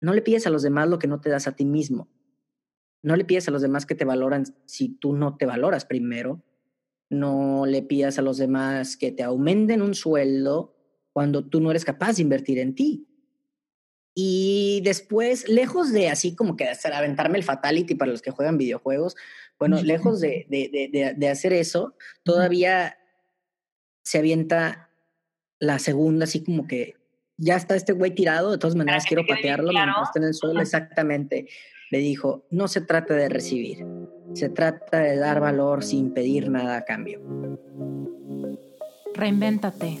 no le pides a los demás lo que no te das a ti mismo. No le pides a los demás que te valoran si tú no te valoras primero. No le pidas a los demás que te aumenten un sueldo cuando tú no eres capaz de invertir en ti. Y después, lejos de así como que hacer, aventarme el fatality para los que juegan videojuegos, bueno, lejos de, de, de, hacer eso, todavía se avienta la segunda, así como que ya está este güey tirado, de todas maneras quiero patearlo está en el suelo, exactamente. Le dijo, no se trata de recibir, se trata de dar valor sin pedir nada a cambio. Reinvéntate.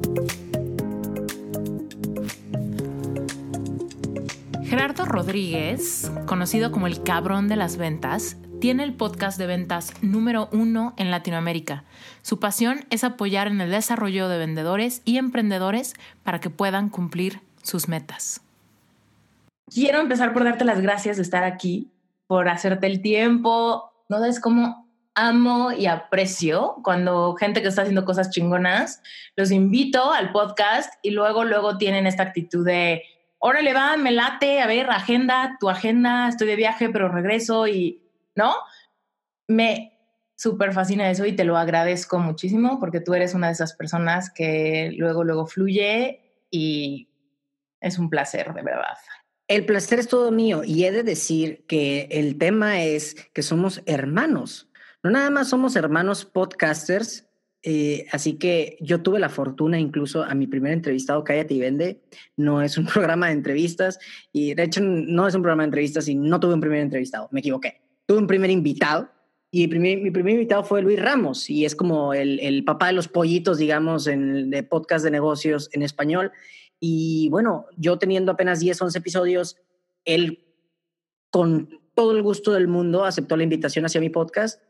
Gerardo Rodríguez, conocido como el cabrón de las ventas, tiene el podcast de ventas número uno en Latinoamérica. Su pasión es apoyar en el desarrollo de vendedores y emprendedores para que puedan cumplir sus metas. Quiero empezar por darte las gracias de estar aquí, por hacerte el tiempo. No sabes cómo amo y aprecio cuando gente que está haciendo cosas chingonas, los invito al podcast y luego, luego tienen esta actitud de órale, va, me late, a ver, agenda, tu agenda, estoy de viaje, pero regreso y, ¿no? Me súper fascina eso y te lo agradezco muchísimo porque tú eres una de esas personas que luego, luego fluye y es un placer, de verdad. El placer es todo mío y he de decir que el tema es que somos hermanos. No nada más somos hermanos podcasters, eh, así que yo tuve la fortuna incluso a mi primer entrevistado, Cállate y Vende, no es un programa de entrevistas y de hecho no es un programa de entrevistas y no tuve un primer entrevistado, me equivoqué. Tuve un primer invitado y mi primer invitado fue Luis Ramos y es como el, papá de los pollitos, digamos, en de podcast de negocios en español. Y bueno, yo teniendo apenas 10, 11 episodios, él con todo el gusto del mundo aceptó la invitación hacia mi podcast.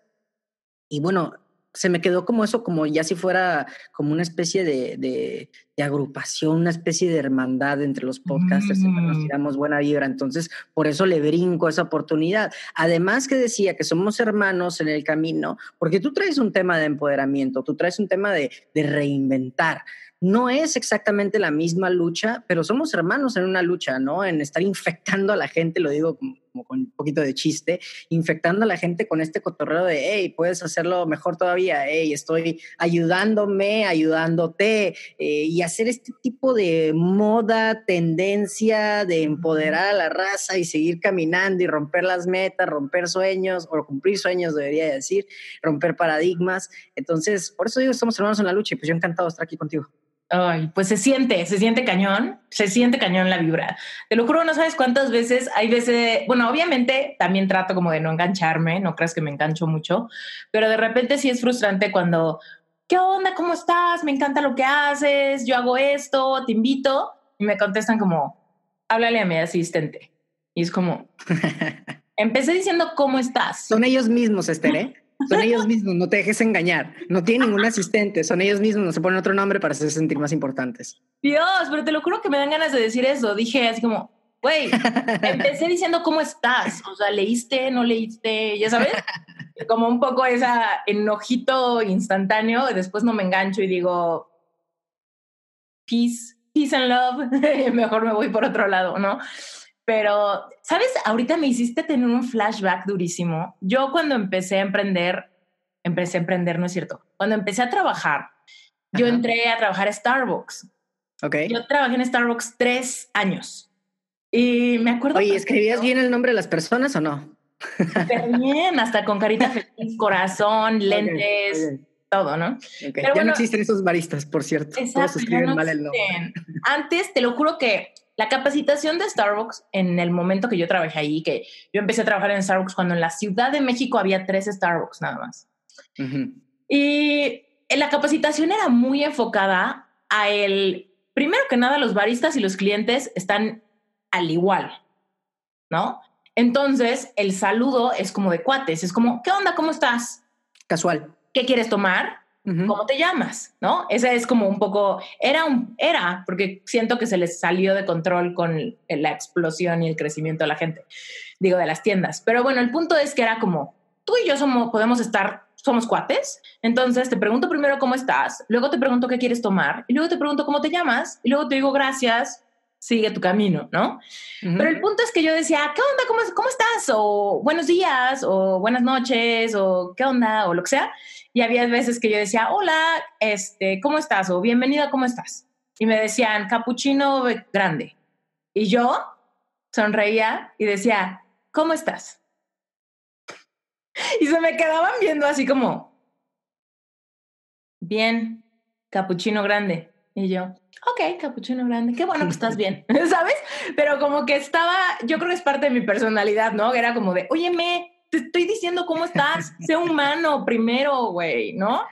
Y bueno, se me quedó como eso, como ya si fuera como una especie de, de, agrupación, una especie de hermandad entre los podcasters, nos mm. tiramos buena vibra. Entonces, por eso le brinco esa oportunidad. Además que decía que somos hermanos en el camino, porque tú traes un tema de empoderamiento, tú traes un tema de, de reinventar. No es exactamente la misma lucha, pero somos hermanos en una lucha, ¿no? En estar infectando a la gente, lo digo como, con un poquito de chiste, infectando a la gente con este cotorreo de, hey, puedes hacerlo mejor todavía, hey, estoy ayudándome, ayudándote, eh, y hacer este tipo de moda, tendencia de empoderar a la raza y seguir caminando y romper las metas, romper sueños, o cumplir sueños, debería decir, romper paradigmas. Entonces, por eso digo, somos hermanos en la lucha y pues yo encantado de estar aquí contigo. Ay, pues se siente, se siente cañón, se siente cañón la vibra. Te lo juro, no sabes cuántas veces, hay veces, bueno, obviamente también trato como de no engancharme, no creas que me engancho mucho, pero de repente sí es frustrante cuando, ¿qué onda? ¿Cómo estás? Me encanta lo que haces, yo hago esto, te invito, y me contestan como, háblale a mi asistente. Y es como, empecé diciendo, ¿cómo estás? Son ellos mismos, Esther, ¿eh? Son ellos mismos, no te dejes engañar. No tienen ningún asistente, son ellos mismos, no se ponen otro nombre para hacerse sentir más importantes. Dios, pero te lo juro que me dan ganas de decir eso. Dije así como, güey, empecé diciendo cómo estás. O sea, leíste, no leíste, ya sabes. Como un poco esa enojito instantáneo. Después no me engancho y digo, peace, peace and love. Mejor me voy por otro lado, ¿no? Pero, ¿sabes? Ahorita me hiciste tener un flashback durísimo. Yo cuando empecé a emprender, empecé a emprender, no es cierto. Cuando empecé a trabajar, yo entré a trabajar a Starbucks. Ok. Yo trabajé en Starbucks tres años. Y me acuerdo. Oye, ¿escribías bien el nombre de las personas o no? Bien, hasta con carita feliz, corazón, lentes. todo, ¿no? ya no existen esos baristas, por cierto. Todos escriben mal el nombre. Antes, te lo juro que la capacitación de Starbucks en el momento que yo trabajé ahí, que yo empecé a trabajar en Starbucks cuando en la Ciudad de México había tres Starbucks nada más. Y la capacitación era muy enfocada a el, primero que nada, los baristas y los clientes están al igual, ¿no? Entonces, el saludo es como de cuates, es como, ¿qué onda? ¿Cómo estás? Casual. ¿Qué quieres tomar? ¿Cómo te llamas? ¿No? Ese es como un poco, era un, era, porque siento que se les salió de control con la explosión y el crecimiento de la gente, digo, de las tiendas. Pero bueno, el punto es que era como, tú y yo somos, podemos estar, somos cuates, entonces te pregunto primero cómo estás, luego te pregunto qué quieres tomar, y luego te pregunto cómo te llamas, y luego te digo gracias, sigue tu camino, ¿no? Pero el punto es que yo decía, ¿qué onda? ¿Cómo, ¿Cómo estás? O buenos días, o buenas noches, o qué onda, o lo que sea. Y había veces que yo decía, hola, este, ¿cómo estás? O bienvenida, ¿cómo estás? Y me decían, capuchino grande. Y yo sonreía y decía, ¿cómo estás? Y se me quedaban viendo así como, bien, capuchino grande. Y yo, ok, capuchino grande, qué bueno que estás bien, ¿sabes? Pero como que estaba, yo creo que es parte de mi personalidad, ¿no? Era como de, óyeme, te estoy diciendo cómo estás, sé humano primero, güey, ¿no?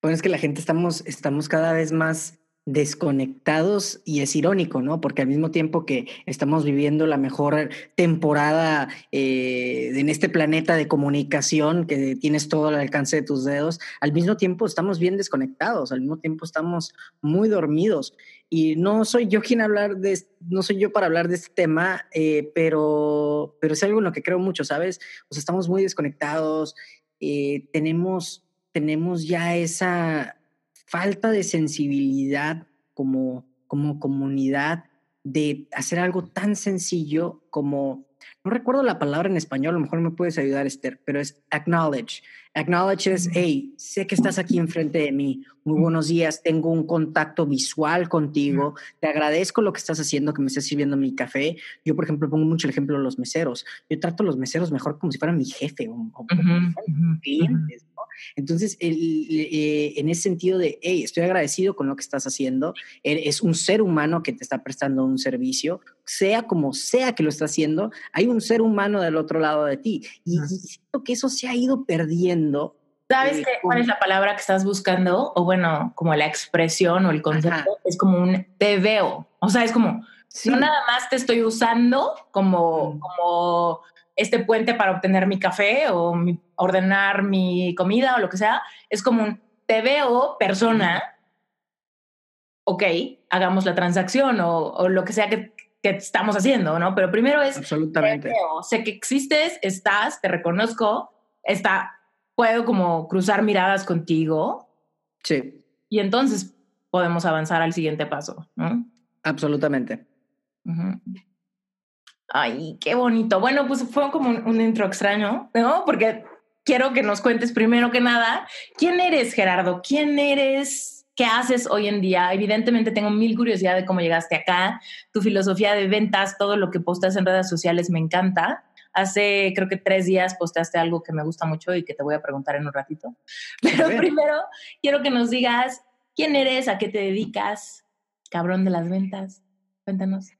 Bueno, es que la gente estamos, estamos cada vez más desconectados y es irónico, ¿no? Porque al mismo tiempo que estamos viviendo la mejor temporada eh, en este planeta de comunicación, que tienes todo al alcance de tus dedos, al mismo tiempo estamos bien desconectados, al mismo tiempo estamos muy dormidos. Y no soy yo quien hablar de, no soy yo para hablar de este tema, eh, pero, pero es algo en lo que creo mucho, ¿sabes? O sea, estamos muy desconectados, eh, tenemos, tenemos ya esa falta de sensibilidad como, como comunidad de hacer algo tan sencillo como, no recuerdo la palabra en español, a lo mejor me puedes ayudar, Esther, pero es acknowledge. Acknowledge es, hey, sé que estás aquí enfrente de mí, muy buenos días, tengo un contacto visual contigo, te agradezco lo que estás haciendo, que me estés sirviendo mi café. Yo, por ejemplo, pongo mucho el ejemplo de los meseros. Yo trato a los meseros mejor como si fueran mi jefe o, clientes, entonces, eh, en ese sentido de, hey, estoy agradecido con lo que estás haciendo, es un ser humano que te está prestando un servicio, sea como sea que lo está haciendo, hay un ser humano del otro lado de ti. Y, siento que eso se ha ido perdiendo ¿Sabes eh, cuál es la palabra que estás buscando? O bueno, como la expresión o el concepto, es como un te veo. O sea, es como, no nada más te estoy usando como, como este puente para obtener mi café o ordenar mi comida o lo que sea, es como un te veo persona, ok, hagamos la transacción o, lo que sea que, estamos haciendo, ¿no? Pero primero es, Absolutamente. sé que existes, estás, te reconozco, está, puedo como cruzar miradas contigo. Sí. Y entonces podemos avanzar al siguiente paso, ¿no? Absolutamente. Ay, qué bonito. Bueno, pues fue como un, intro extraño, ¿no? Porque quiero que nos cuentes primero que nada, ¿quién eres, Gerardo? ¿Quién eres? ¿Qué haces hoy en día? Evidentemente tengo mil curiosidad de cómo llegaste acá, tu filosofía de ventas, todo lo que postas en redes sociales me encanta. Hace creo que tres días postaste algo que me gusta mucho y que te voy a preguntar en un ratito. Pero primero quiero que nos digas quién eres, a qué te dedicas, cabrón de las ventas. Cuéntanos.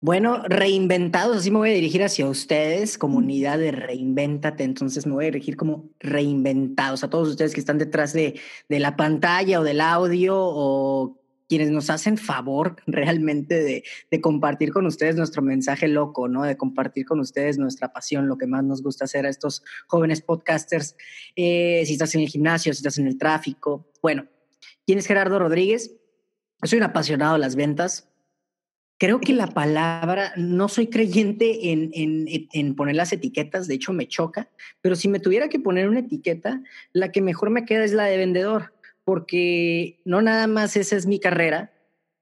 Bueno, reinventados, así me voy a dirigir hacia ustedes, comunidad de Reinventate, entonces me voy a dirigir como reinventados, a todos ustedes que están detrás de, de la pantalla o del audio o quienes nos hacen favor realmente de, de, compartir con ustedes nuestro mensaje loco, ¿no? De compartir con ustedes nuestra pasión, lo que más nos gusta hacer a estos jóvenes podcasters. Eh, si estás en el gimnasio, si estás en el tráfico. Bueno, ¿quién es Gerardo Rodríguez? Soy un apasionado de las ventas, Creo que la palabra, no soy creyente en, en, en, poner las etiquetas, de hecho me choca, pero si me tuviera que poner una etiqueta, la que mejor me queda es la de vendedor, porque no nada más esa es mi carrera,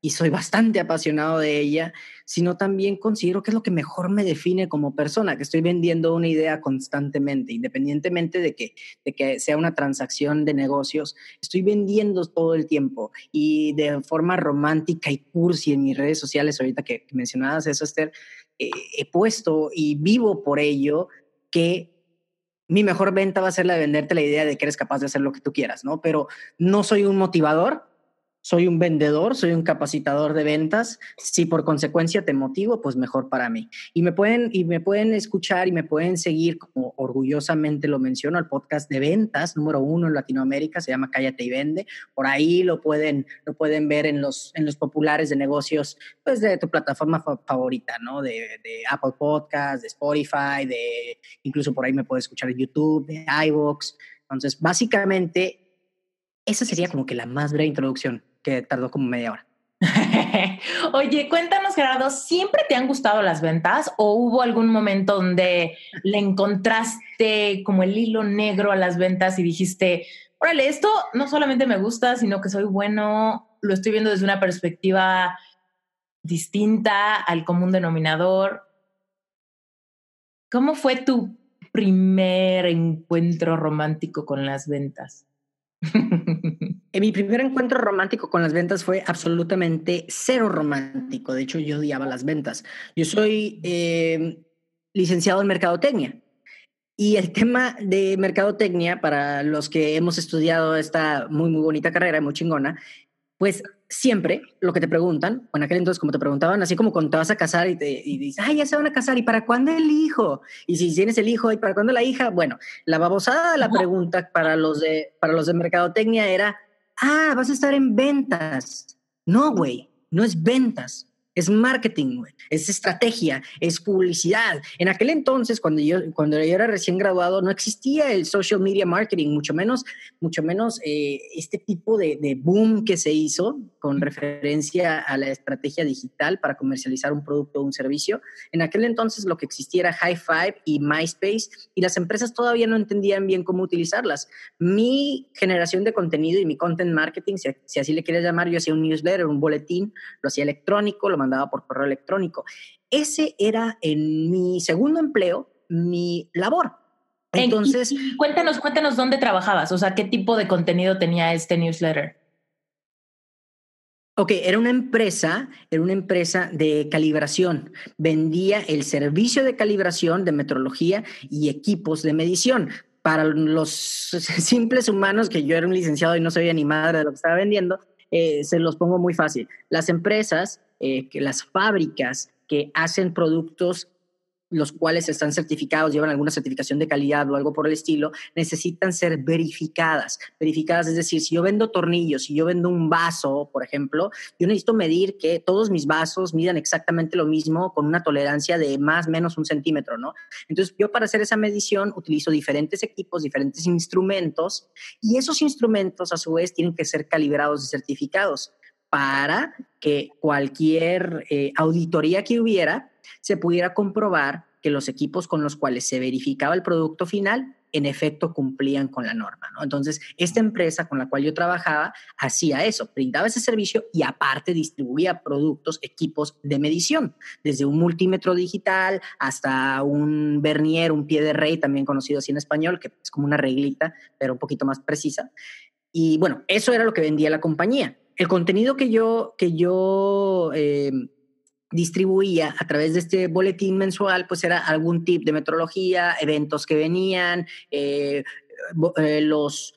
y soy bastante apasionado de ella, sino también considero que es lo que mejor me define como persona, que estoy vendiendo una idea constantemente, independientemente de que, de que sea una transacción de negocios, estoy vendiendo todo el tiempo y de forma romántica y cursi en mis redes sociales, ahorita que, mencionabas eso, Esther, eh, he puesto y vivo por ello que mi mejor venta va a ser la de venderte la idea de que eres capaz de hacer lo que tú quieras, ¿no? Pero no soy un motivador, soy un vendedor, soy un capacitador de ventas. Si por consecuencia te motivo, pues mejor para mí. Y me pueden, y me pueden escuchar y me pueden seguir, como orgullosamente lo menciono, el podcast de ventas número uno en Latinoamérica, se llama Cállate y Vende. Por ahí lo pueden, lo pueden ver en los, en los populares de negocios, pues de tu plataforma favorita, ¿no? De, de Apple Podcast, de Spotify, de incluso por ahí me puedes escuchar en YouTube, de iVoox. Entonces, básicamente, esa sería como que la más breve introducción que tardó como media hora. Oye, cuéntanos, Gerardo, ¿siempre te han gustado las ventas o hubo algún momento donde le encontraste como el hilo negro a las ventas y dijiste, órale, esto no solamente me gusta, sino que soy bueno, lo estoy viendo desde una perspectiva distinta al común denominador? ¿Cómo fue tu primer encuentro romántico con las ventas? En mi primer encuentro romántico con las ventas fue absolutamente cero romántico. De hecho, yo odiaba las ventas. Yo soy eh, licenciado en mercadotecnia. Y el tema de mercadotecnia, para los que hemos estudiado esta muy, muy bonita carrera, muy chingona, pues siempre lo que te preguntan, o en aquel entonces como te preguntaban, así como cuando te vas a casar y, te, y dices, ay, ya se van a casar, ¿y para cuándo el hijo? Y si tienes el hijo, ¿y para cuándo la hija? Bueno, la babosada de la pregunta para los de, para los de mercadotecnia era, ah, vas a estar en ventas. No, güey, no es ventas es marketing, es estrategia, es publicidad. En aquel entonces, cuando yo, cuando yo era recién graduado, no existía el social media marketing, mucho menos, mucho menos eh, este tipo de, de, boom que se hizo con referencia a la estrategia digital para comercializar un producto o un servicio. En aquel entonces lo que existía era High Five y MySpace y las empresas todavía no entendían bien cómo utilizarlas. Mi generación de contenido y mi content marketing, si, si así le quieres llamar, yo hacía un newsletter, un boletín, lo hacía electrónico, lo mandaba por correo electrónico. Ese era en mi segundo empleo, mi labor. Entonces, cuéntanos, cuéntanos dónde trabajabas, o sea, qué tipo de contenido tenía este newsletter. Ok, era una empresa, era una empresa de calibración. Vendía el servicio de calibración de metrología y equipos de medición. Para los simples humanos, que yo era un licenciado y no sabía ni madre de lo que estaba vendiendo, eh, se los pongo muy fácil. Las empresas, eh, que las fábricas que hacen productos los cuales están certificados, llevan alguna certificación de calidad o algo por el estilo, necesitan ser verificadas. Verificadas, es decir, si yo vendo tornillos, si yo vendo un vaso, por ejemplo, yo necesito medir que todos mis vasos midan exactamente lo mismo con una tolerancia de más o menos un centímetro, ¿no? Entonces, yo para hacer esa medición utilizo diferentes equipos, diferentes instrumentos, y esos instrumentos a su vez tienen que ser calibrados y certificados para que cualquier eh, auditoría que hubiera se pudiera comprobar que los equipos con los cuales se verificaba el producto final en efecto cumplían con la norma. ¿no? Entonces, esta empresa con la cual yo trabajaba hacía eso, brindaba ese servicio y aparte distribuía productos, equipos de medición, desde un multímetro digital hasta un vernier, un pie de rey, también conocido así en español, que es como una reglita, pero un poquito más precisa. Y bueno, eso era lo que vendía la compañía el contenido que yo, que yo eh, distribuía a través de este boletín mensual, pues era algún tip de metrología, eventos que venían, eh, eh, los,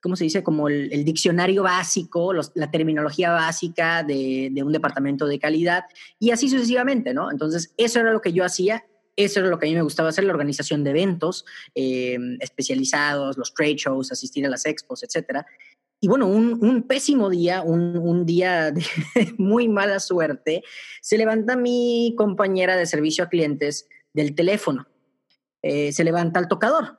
¿cómo se dice? Como el, diccionario básico, la terminología básica de, de, un departamento de calidad y así sucesivamente, ¿no? Entonces, eso era lo que yo hacía. Eso era lo que a mí me gustaba hacer, la organización de eventos especializados, los trade shows, asistir a las expos, etcétera. Y bueno, un, pésimo día, un, día de muy mala suerte, se levanta mi compañera de servicio a clientes del teléfono. Eh, se levanta el tocador.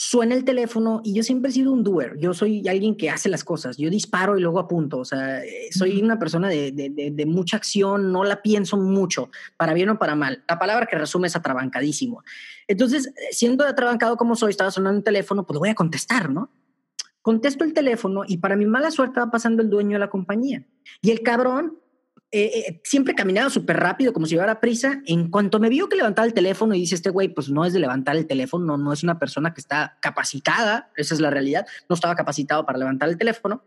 Suena el teléfono y yo siempre he sido un doer. Yo soy alguien que hace las cosas. Yo disparo y luego apunto. O sea, eh, soy una persona de, de mucha acción, no la pienso mucho, para bien o para mal. La palabra que resume es atrabancadísimo. Entonces, siendo atrabancado como soy, estaba sonando el teléfono, pues lo voy a contestar, ¿no? Contesto el teléfono y para mi mala suerte va pasando el dueño de la compañía. Y el cabrón eh, eh, siempre caminaba súper rápido, como si llevara prisa. En cuanto me vio que levantaba el teléfono y dice, este güey, pues no es de levantar el teléfono, no, es una persona que está capacitada, esa es la realidad, no estaba capacitado para levantar el teléfono.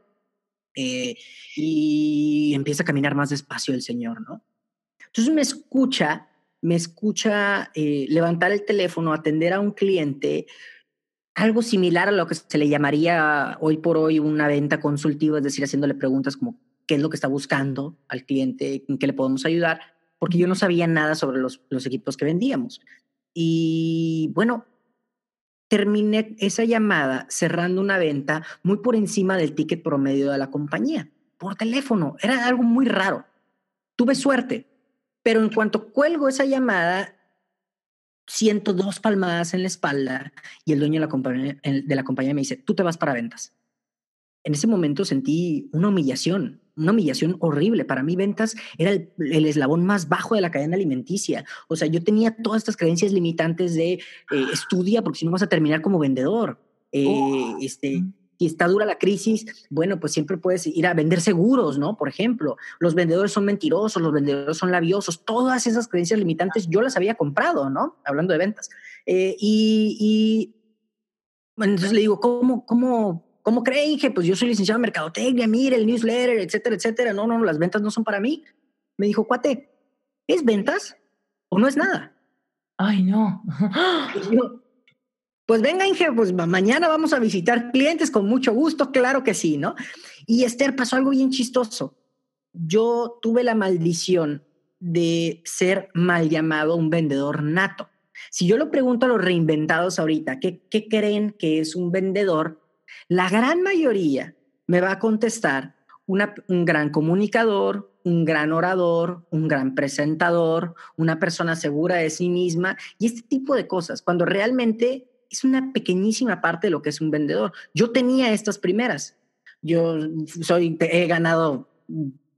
Eh, y empieza a caminar más despacio el señor, ¿no? Entonces me escucha me escucha eh, levantar el teléfono, atender a un cliente, algo similar a lo que se le llamaría hoy por hoy una venta consultiva, es decir, haciéndole preguntas como qué es lo que está buscando al cliente, en qué le podemos ayudar, porque yo no sabía nada sobre los, los equipos que vendíamos. Y bueno, terminé esa llamada cerrando una venta muy por encima del ticket promedio de la compañía, por teléfono. Era algo muy raro. Tuve suerte, pero en cuanto cuelgo esa llamada, siento dos palmadas en la espalda y el dueño de la compañía, de la compañía me dice, tú te vas para ventas. En ese momento sentí una humillación, una humillación horrible. Para mí ventas era el, eslabón más bajo de la cadena alimenticia. O sea, yo tenía todas estas creencias limitantes de eh, estudia porque si no vas a terminar como vendedor. Eh, oh. este, si está dura la crisis, bueno, pues siempre puedes ir a vender seguros, ¿no? Por ejemplo, los vendedores son mentirosos, los vendedores son labiosos, todas esas creencias limitantes yo las había comprado, ¿no? Hablando de ventas. Eh, y, bueno, entonces le digo, ¿cómo, cómo, cómo cree, Inge? Pues yo soy licenciado en mercadotecnia, mire, el newsletter, etcétera, etcétera. No, no, no, las ventas no son para mí. Me dijo, cuate, ¿es ventas o no es nada? Ay, no. Pues venga, Inge, pues mañana vamos a visitar clientes con mucho gusto, claro que sí, ¿no? Y Esther, pasó algo bien chistoso. Yo tuve la maldición de ser mal llamado un vendedor nato. Si yo lo pregunto a los reinventados ahorita, ¿qué, qué creen que es un vendedor? La gran mayoría me va a contestar un gran comunicador, un gran orador, un gran presentador, una persona segura de sí misma y este tipo de cosas, cuando realmente es una pequeñísima parte de lo que es un vendedor. Yo tenía estas primeras. Yo soy, he ganado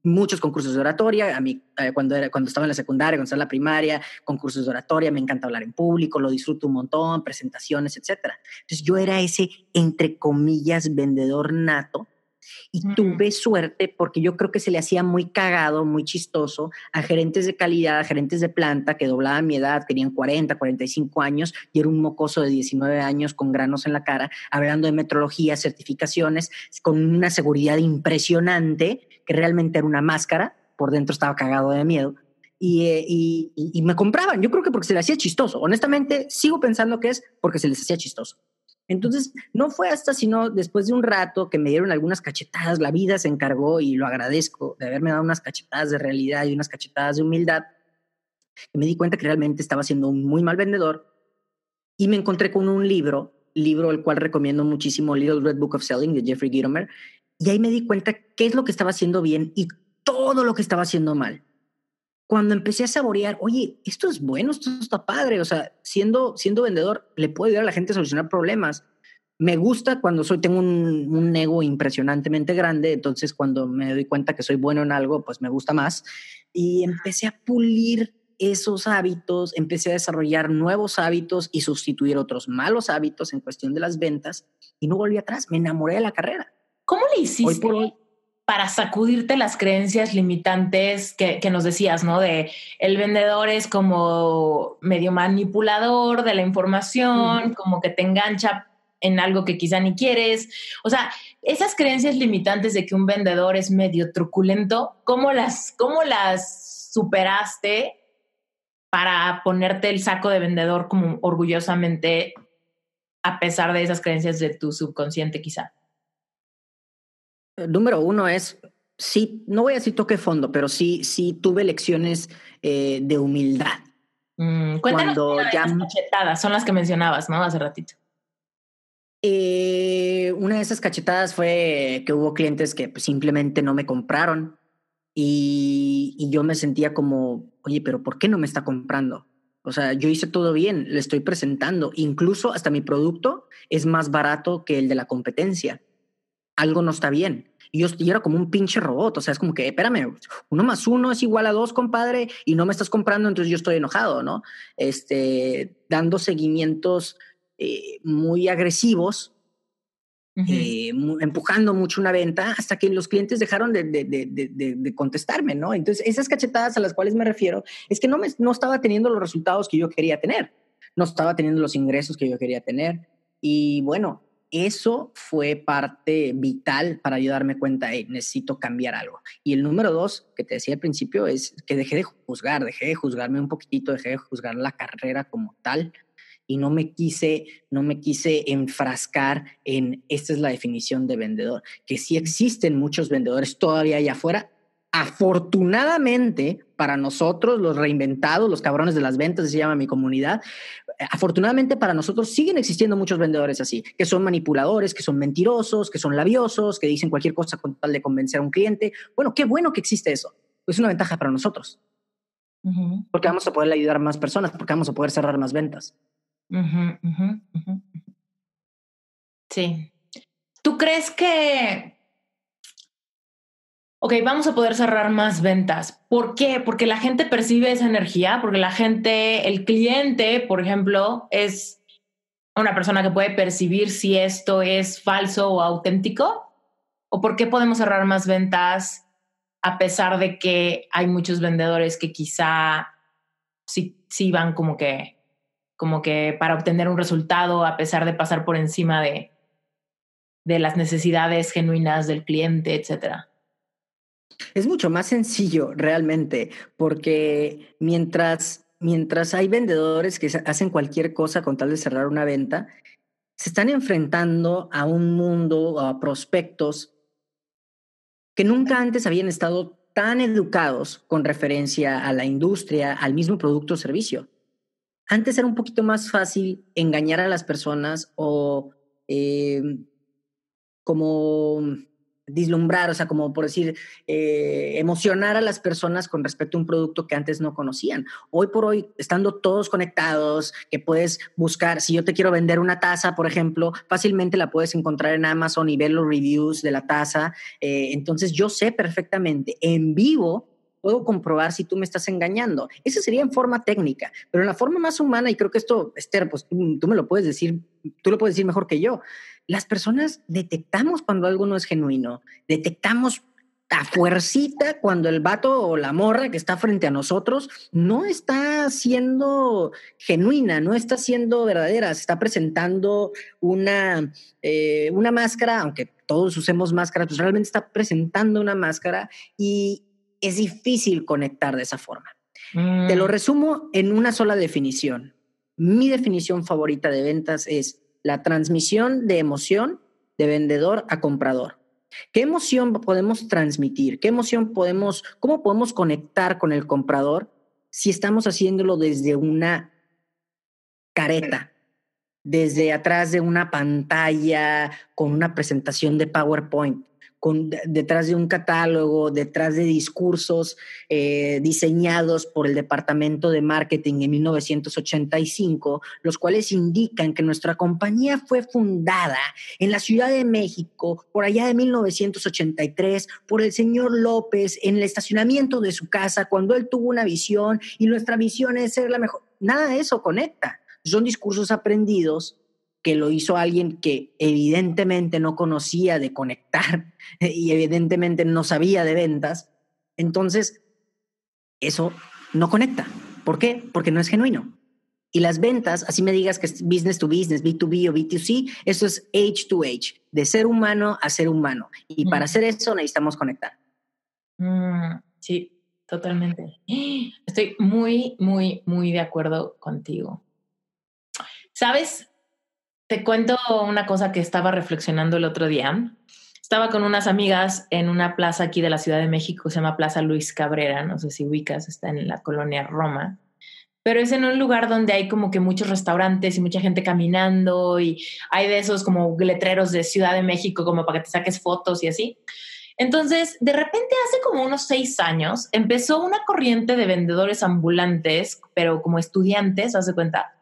muchos concursos de oratoria, a mí eh, cuando, era, cuando estaba en la secundaria, cuando estaba en la primaria, concursos de oratoria, me encanta hablar en público, lo disfruto un montón, presentaciones, etc. Entonces yo era ese, entre comillas, vendedor nato y tuve suerte porque yo creo que se le hacía muy cagado, muy chistoso a gerentes de calidad, a gerentes de planta que doblaban mi edad, tenían 40, 45 años y era un mocoso de 19 años con granos en la cara, hablando de metrología, certificaciones, con una seguridad impresionante, que realmente era una máscara, por dentro estaba cagado de miedo. Y, eh, y, y, me compraban. Yo creo que porque se le hacía chistoso. Honestamente, sigo pensando que es porque se les hacía chistoso. Entonces, no fue hasta sino después de un rato que me dieron algunas cachetadas, la vida se encargó y lo agradezco de haberme dado unas cachetadas de realidad y unas cachetadas de humildad, que me di cuenta que realmente estaba siendo un muy mal vendedor y me encontré con un libro, libro el cual recomiendo muchísimo, Little Red Book of Selling de Jeffrey Gitomer, y ahí me di cuenta qué es lo que estaba haciendo bien y todo lo que estaba haciendo mal cuando empecé a saborear, oye, esto es bueno, esto está padre, o sea, siendo, siendo vendedor, le puedo ayudar a la gente a solucionar problemas. Me gusta cuando soy, tengo un, un, ego impresionantemente grande, entonces cuando me doy cuenta que soy bueno en algo, pues me gusta más. Y empecé a pulir esos hábitos, empecé a desarrollar nuevos hábitos y sustituir otros malos hábitos en cuestión de las ventas y no volví atrás, me enamoré de la carrera. ¿Cómo le hiciste? Hoy por hoy, para sacudirte las creencias limitantes que, nos decías, ¿no? De el vendedor es como medio manipulador de la información, como que te engancha en algo que quizá ni quieres. O sea, esas creencias limitantes de que un vendedor es medio truculento, ¿cómo las, cómo las superaste para ponerte el saco de vendedor como orgullosamente a pesar de esas creencias de tu subconsciente quizá? Eh, número uno es, sí, no voy a decir toque fondo, pero sí, sí tuve lecciones eh, de humildad. Mm, cuéntanos Cuando ya... cachetadas, son las que mencionabas, ¿no? Hace ratito. Eh, una de esas cachetadas fue que hubo clientes que pues, simplemente no me compraron y, y, yo me sentía como, oye, pero ¿por qué no me está comprando? O sea, yo hice todo bien, le estoy presentando, incluso hasta mi producto es más barato que el de la competencia algo no está bien. Y yo, era como un pinche robot, o sea, es como que, espérame, uno más uno es igual a dos, compadre, y no me estás comprando, entonces yo estoy enojado, ¿no? Este, dando seguimientos eh, muy agresivos, eh, empujando mucho una venta hasta que los clientes dejaron de, de, de, de, contestarme, ¿no? Entonces, esas cachetadas a las cuales me refiero es que no, me, no estaba teniendo los resultados que yo quería tener, no estaba teniendo los ingresos que yo quería tener. Y bueno, eso fue parte vital para yo darme cuenta, de necesito cambiar algo. Y el número dos, que te decía al principio, es que dejé de juzgar, dejé de juzgarme un poquitito, dejé de juzgar la carrera como tal y no me quise, no me quise enfrascar en esta es la definición de vendedor, que sí existen muchos vendedores todavía allá afuera. Afortunadamente para nosotros, los reinventados, los cabrones de las ventas, se llama mi comunidad, afortunadamente para nosotros siguen existiendo muchos vendedores así, que son manipuladores, que son mentirosos, que son labiosos, que dicen cualquier cosa con tal de convencer a un cliente. Bueno, qué bueno que existe eso. Es una ventaja para nosotros. Porque vamos a poder ayudar a más personas, porque vamos a poder cerrar más ventas. sí. ¿Tú crees que... Ok, vamos a poder cerrar más ventas. ¿Por qué? Porque la gente percibe esa energía, porque la gente, el cliente, por ejemplo, es una persona que puede percibir si esto es falso o auténtico. ¿O por qué podemos cerrar más ventas a pesar de que hay muchos vendedores que quizá sí, sí van como que como que para obtener un resultado a pesar de pasar por encima de, de las necesidades genuinas del cliente, etcétera. Es mucho más sencillo realmente, porque mientras, mientras hay vendedores que hacen cualquier cosa con tal de cerrar una venta, se están enfrentando a un mundo, a prospectos que nunca antes habían estado tan educados con referencia a la industria, al mismo producto o servicio. Antes era un poquito más fácil engañar a las personas o eh, como dislumbrar, o sea, como por decir, eh, emocionar a las personas con respecto a un producto que antes no conocían. Hoy por hoy, estando todos conectados, que puedes buscar, si yo te quiero vender una taza, por ejemplo, fácilmente la puedes encontrar en Amazon y ver los reviews de la taza. Eh, entonces yo sé perfectamente en vivo puedo comprobar si tú me estás engañando. Esa sería en forma técnica, pero en la forma más humana, y creo que esto, Esther, pues tú, me lo puedes decir, tú lo puedes decir mejor que yo. Las personas detectamos cuando algo no es genuino, detectamos a fuercita cuando el vato o la morra que está frente a nosotros no está siendo genuina, no está siendo verdadera, se está presentando una, eh, una máscara, aunque todos usemos máscaras, pues realmente está presentando una máscara y, es difícil conectar de esa forma. Te lo mm. resumo en una sola definición. Mi definición favorita de ventas es la transmisión de emoción de vendedor a comprador. ¿Qué emoción podemos transmitir? ¿Qué emoción podemos, cómo podemos conectar con el comprador si estamos haciéndolo desde una careta, desde atrás de una pantalla con una presentación de PowerPoint? Detrás de un catálogo, detrás de discursos eh, diseñados por el Departamento de Marketing en 1985, los cuales indican que nuestra compañía fue fundada en la Ciudad de México por allá de 1983 por el señor López en el estacionamiento de su casa cuando él tuvo una visión y nuestra visión es ser la mejor. Nada de eso conecta. Son discursos aprendidos que lo hizo alguien que evidentemente no conocía de conectar y evidentemente no sabía de ventas, entonces eso no conecta. ¿Por qué? Porque no es genuino. Y las ventas, así me digas que es business to business, B2B o B2C, eso es age to age, de ser humano a ser humano. Y para hacer eso necesitamos conectar. Mm, sí, totalmente. Estoy muy, muy, muy de acuerdo contigo. ¿Sabes? Te cuento una cosa que estaba reflexionando el otro día. Estaba con unas amigas en una plaza aquí de la Ciudad de México, se llama Plaza Luis Cabrera, no sé si ubicas, está en la colonia Roma, pero es en un lugar donde hay como que muchos restaurantes y mucha gente caminando y hay de esos como letreros de Ciudad de México como para que te saques fotos y así. Entonces, de repente, hace como unos seis años, empezó una corriente de vendedores ambulantes, pero como estudiantes, hace cuenta,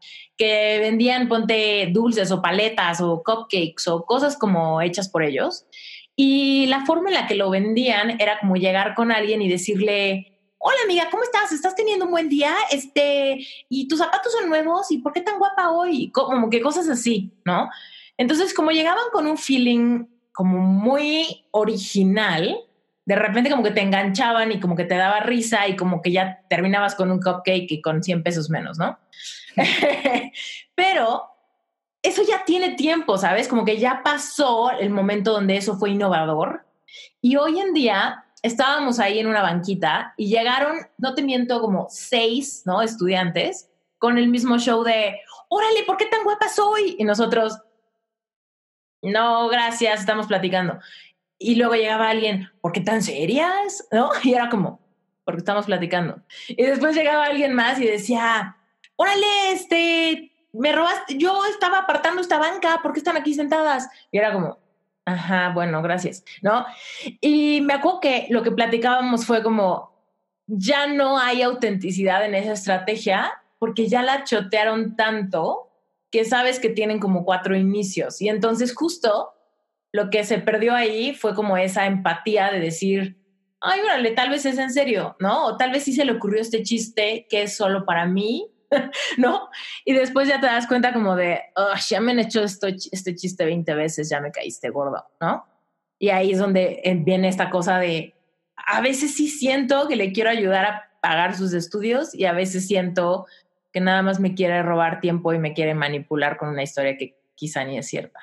que vendían, ponte, dulces o paletas o cupcakes o cosas como hechas por ellos. Y la forma en la que lo vendían era como llegar con alguien y decirle, hola amiga, ¿cómo estás? ¿Estás teniendo un buen día? Este, y tus zapatos son nuevos, ¿y por qué tan guapa hoy? Como que cosas así, ¿no? Entonces, como llegaban con un feeling como muy original, de repente como que te enganchaban y como que te daba risa y como que ya terminabas con un cupcake y con 100 pesos menos, ¿no? Pero eso ya tiene tiempo, ¿sabes? Como que ya pasó el momento donde eso fue innovador. Y hoy en día estábamos ahí en una banquita y llegaron, no te miento, como seis, ¿no? Estudiantes con el mismo show de, órale, ¿por qué tan guapa soy? Y nosotros, no, gracias, estamos platicando. Y luego llegaba alguien, ¿por qué tan serias? ¿No? Y era como, porque estamos platicando. Y después llegaba alguien más y decía, órale, este, me robaste, yo estaba apartando esta banca, ¿por qué están aquí sentadas? Y era como, ajá, bueno, gracias, ¿no? Y me acuerdo que lo que platicábamos fue como, ya no hay autenticidad en esa estrategia porque ya la chotearon tanto que sabes que tienen como cuatro inicios. Y entonces justo lo que se perdió ahí fue como esa empatía de decir, ay, órale, tal vez es en serio, ¿no? O tal vez sí se le ocurrió este chiste que es solo para mí, ¿no? Y después ya te das cuenta como de, oh, ya me han hecho esto, este chiste 20 veces, ya me caíste gordo, ¿no? Y ahí es donde viene esta cosa de, a veces sí siento que le quiero ayudar a pagar sus estudios y a veces siento que nada más me quiere robar tiempo y me quiere manipular con una historia que quizá ni es cierta.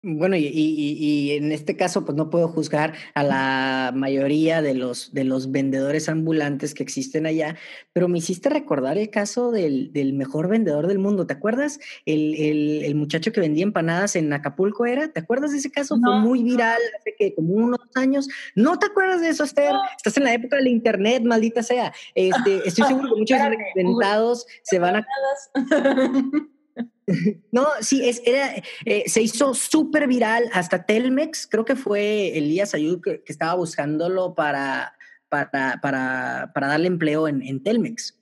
Bueno, y, y, en este caso, pues no puedo juzgar a la mayoría de los, de los vendedores ambulantes que existen allá, pero me hiciste recordar el caso del, del mejor vendedor del mundo. ¿Te acuerdas? El, el, el, muchacho que vendía empanadas en Acapulco era. ¿Te acuerdas de ese caso? Fue muy viral hace que como unos años. ¿No te acuerdas de eso, Esther? Estás en la época del internet, maldita sea. Este, estoy seguro que muchos inventados se van a. No, sí, es, era, eh, se hizo súper viral hasta Telmex, creo que fue Elías Ayud que, estaba buscándolo para, para, para, para darle empleo en, Telmex.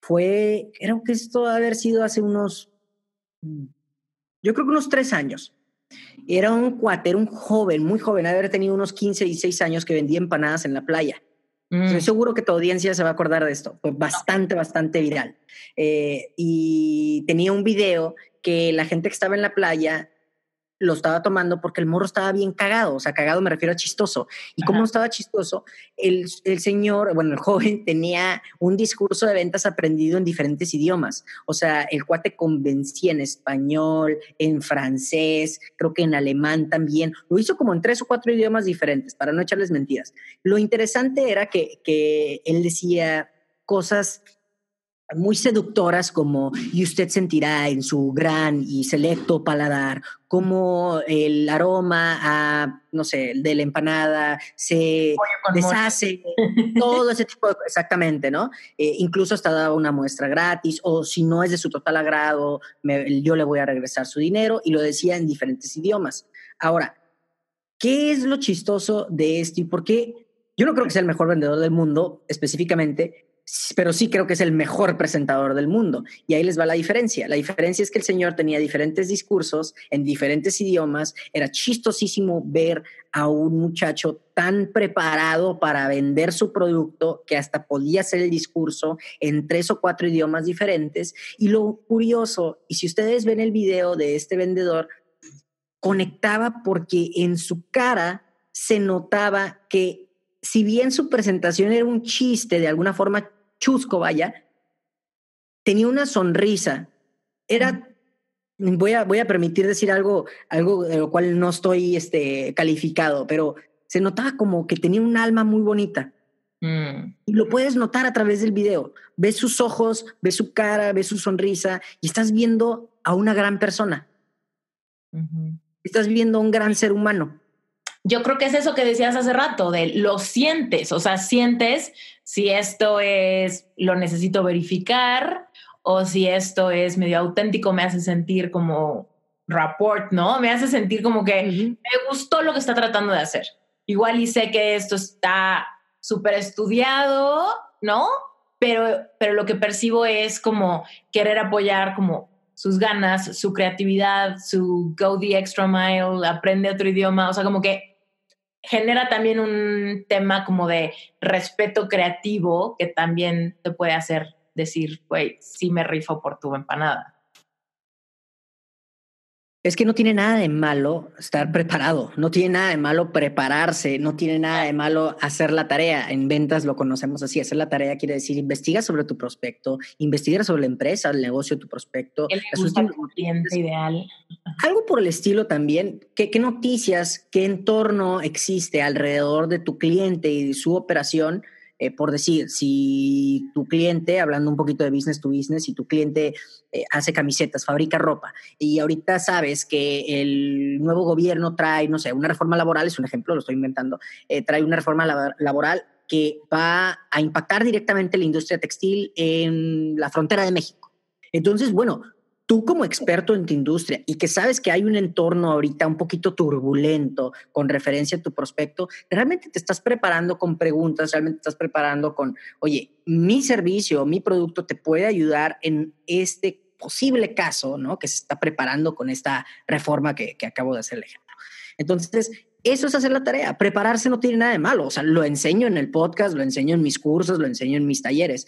Fue, creo que esto debe haber sido hace unos, yo creo que unos tres años. Era un cuate, era un joven, muy joven, haber tenido unos 15, 16 años que vendía empanadas en la playa. Estoy mm. seguro que tu audiencia se va a acordar de esto. Fue bastante, bastante viral. Eh, y tenía un video que la gente que estaba en la playa lo estaba tomando porque el morro estaba bien cagado, o sea, cagado me refiero a chistoso. Y como estaba chistoso, el, el, señor, bueno, el joven tenía un discurso de ventas aprendido en diferentes idiomas. O sea, el cuate convencía en español, en francés, creo que en alemán también. Lo hizo como en tres o cuatro idiomas diferentes, para no echarles mentiras. Lo interesante era que, que él decía cosas muy seductoras como y usted sentirá en su gran y selecto paladar como el aroma a, no sé, de la empanada se deshace, todo ese tipo de, exactamente, ¿no? Eh, incluso hasta daba una muestra gratis o si no es de su total agrado, yo le voy a regresar su dinero y lo decía en diferentes idiomas. Ahora, ¿qué es lo chistoso de esto y por qué? Yo no creo que sea el mejor vendedor del mundo específicamente, pero sí creo que es el mejor presentador del mundo. Y ahí les va la diferencia. La diferencia es que el señor tenía diferentes discursos en diferentes idiomas. Era chistosísimo ver a un muchacho tan preparado para vender su producto que hasta podía hacer el discurso en tres o cuatro idiomas diferentes. Y lo curioso, y si ustedes ven el video de este vendedor, conectaba porque en su cara se notaba que si bien su presentación era un chiste, de alguna forma chusco, vaya, tenía una sonrisa. Era, voy a, voy a permitir decir algo, algo de lo cual no estoy este, calificado, pero se notaba como que tenía un alma muy bonita. Mm. Y lo puedes notar a través del video. Ves sus ojos, ves su cara, ves su sonrisa y estás viendo a una gran persona. Estás viendo a un gran ser humano yo creo que es eso que decías hace rato, de lo sientes, o sea, sientes si esto es, lo necesito verificar o si esto es medio auténtico, me hace sentir como rapport, ¿no? Me hace sentir como que me gustó lo que está tratando de hacer. Igual y sé que esto está súper estudiado, ¿no? Pero, pero lo que percibo es como querer apoyar como sus ganas, su creatividad, su go the extra mile, aprende otro idioma, o sea, como que genera también un tema como de respeto creativo que también te puede hacer decir, güey, sí me rifo por tu empanada. Es que no tiene nada de malo estar preparado, no tiene nada de malo prepararse, no tiene nada de malo hacer la tarea. En ventas lo conocemos así, hacer la tarea quiere decir investiga sobre tu prospecto, investiga sobre la empresa, el negocio de tu prospecto. El cliente ideal. Algo por el estilo también, ¿Qué, ¿qué noticias, qué entorno existe alrededor de tu cliente y de su operación? Eh, por decir, si tu cliente, hablando un poquito de business to business, si tu cliente eh, hace camisetas, fabrica ropa y ahorita sabes que el nuevo gobierno trae, no sé, una reforma laboral, es un ejemplo, lo estoy inventando, eh, trae una reforma laboral que va a impactar directamente la industria textil en la frontera de México. Entonces, bueno, tú como experto en tu industria y que sabes que hay un entorno ahorita un poquito turbulento con referencia a tu prospecto, realmente te estás preparando con preguntas, realmente estás preparando con, oye, mi servicio, mi producto te puede ayudar en este posible caso, ¿no? Que se está preparando con esta reforma que, que acabo de hacer el ejemplo. Entonces, eso es hacer la tarea. Prepararse no tiene nada de malo. O sea, lo enseño en el podcast, lo enseño en mis cursos, lo enseño en mis talleres.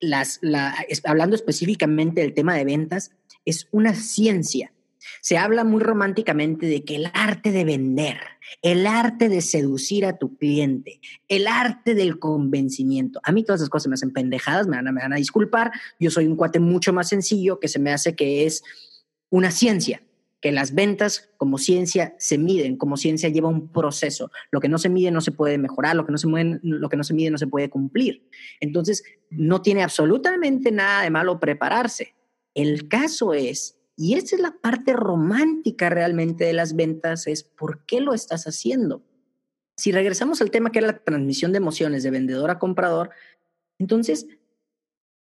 Las, la, hablando específicamente del tema de ventas, es una ciencia. Se habla muy románticamente de que el arte de vender, el arte de seducir a tu cliente, el arte del convencimiento. A mí todas esas cosas me hacen pendejadas, me van, a, me van a disculpar. Yo soy un cuate mucho más sencillo que se me hace que es una ciencia que las ventas como ciencia se miden, como ciencia lleva un proceso. Lo que no se mide no se puede mejorar, lo que no se, lo que no se mide no se puede cumplir. Entonces, no tiene absolutamente nada de malo prepararse. El caso es, y esa es la parte romántica realmente de las ventas, es por qué lo estás haciendo. Si regresamos al tema que era la transmisión de emociones de vendedor a comprador, entonces,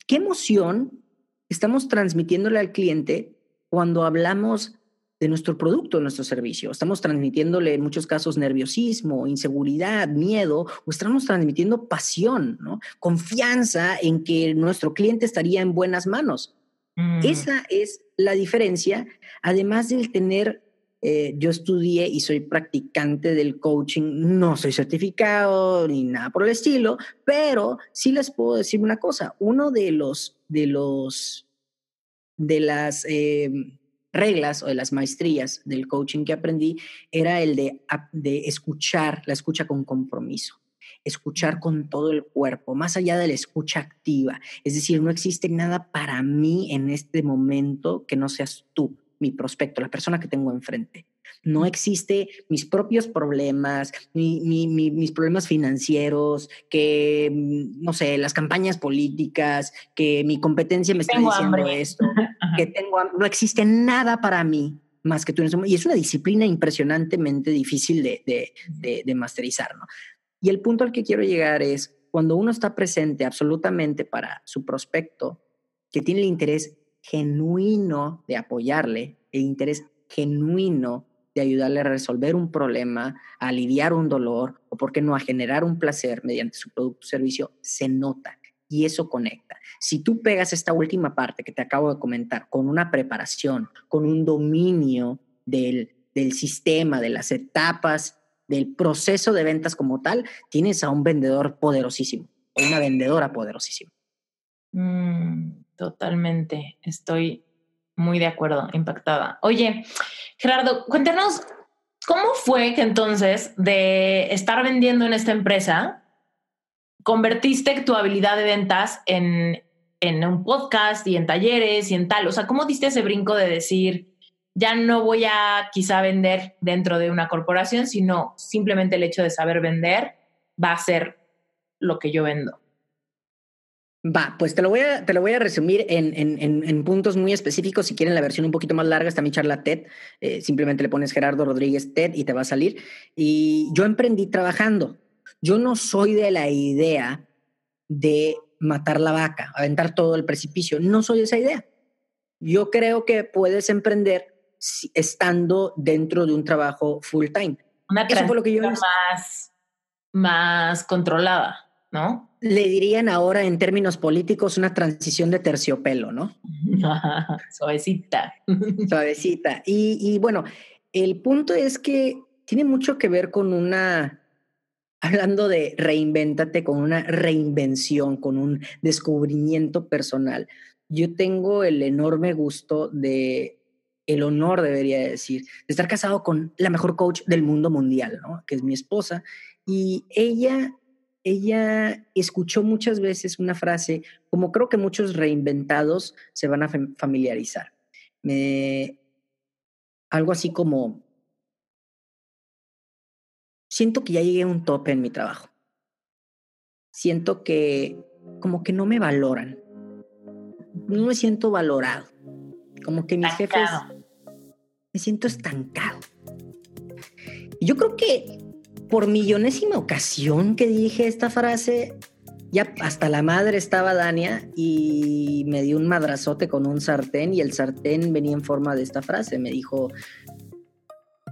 ¿qué emoción estamos transmitiéndole al cliente cuando hablamos de nuestro producto, nuestro servicio. Estamos transmitiéndole en muchos casos nerviosismo, inseguridad, miedo, o estamos transmitiendo pasión, ¿no? confianza en que nuestro cliente estaría en buenas manos. Mm. Esa es la diferencia, además del tener, eh, yo estudié y soy practicante del coaching, no soy certificado ni nada por el estilo, pero sí les puedo decir una cosa, uno de los, de los, de las eh, reglas o de las maestrías del coaching que aprendí era el de, de escuchar, la escucha con compromiso escuchar con todo el cuerpo, más allá de la escucha activa. Es decir, no existe nada para mí en este momento que no seas tú, mi prospecto, la persona que tengo enfrente. No existe mis propios problemas, mis problemas financieros, que, mm, no sé, las campañas políticas, que mi competencia me está diciendo esto, que tengo No existe nada para mí más que tú. Y es una disciplina impresionantemente difícil de, de, de, de masterizar, ¿no? Y el punto al que quiero llegar es cuando uno está presente absolutamente para su prospecto, que tiene el interés genuino de apoyarle, el interés genuino de ayudarle a resolver un problema, a aliviar un dolor o, por qué no, a generar un placer mediante su producto o servicio, se nota y eso conecta. Si tú pegas esta última parte que te acabo de comentar con una preparación, con un dominio del, del sistema, de las etapas del proceso de ventas como tal, tienes a un vendedor poderosísimo una vendedora poderosísima. Mm, totalmente, estoy muy de acuerdo, impactada. Oye, Gerardo, cuéntanos, ¿cómo fue que entonces de estar vendiendo en esta empresa, convertiste tu habilidad de ventas en, en un podcast y en talleres y en tal? O sea, ¿cómo diste ese brinco de decir, ya no voy a quizá vender dentro de una corporación, sino simplemente el hecho de saber vender va a ser lo que yo vendo. Va, pues te lo voy a, te lo voy a resumir en, en, puntos muy específicos. Si quieren la versión un poquito más larga, está mi charla TED. Eh, simplemente le pones Gerardo Rodríguez TED y te va a salir. Y yo emprendí trabajando. Yo no soy de la idea de matar la vaca, aventar todo el precipicio. No soy esa idea. Yo creo que puedes emprender estando dentro de un trabajo full time. Una Eso fue lo que yo más, más controlada, ¿no? Le dirían ahora en términos políticos una transición de terciopelo, ¿no? Suavecita. Suavecita. Y, y bueno, el punto es que tiene mucho que ver con una, hablando de reinvéntate, con una reinvención, con un descubrimiento personal. Yo tengo el enorme gusto de el honor, debería decir, de estar casado con la mejor coach del mundo mundial, ¿no? Que es mi esposa. Y ella, ella escuchó muchas veces una frase, como creo que muchos reinventados se van a familiarizar. Me, algo así como, siento que ya llegué a un tope en mi trabajo. Siento que como que no me valoran. No me siento valorado. Como que mis jefes me siento estancado. yo creo que por millonésima ocasión que dije esta frase, ya hasta la madre estaba Dania y me dio un madrazote con un sartén y el sartén venía en forma de esta frase. Me dijo,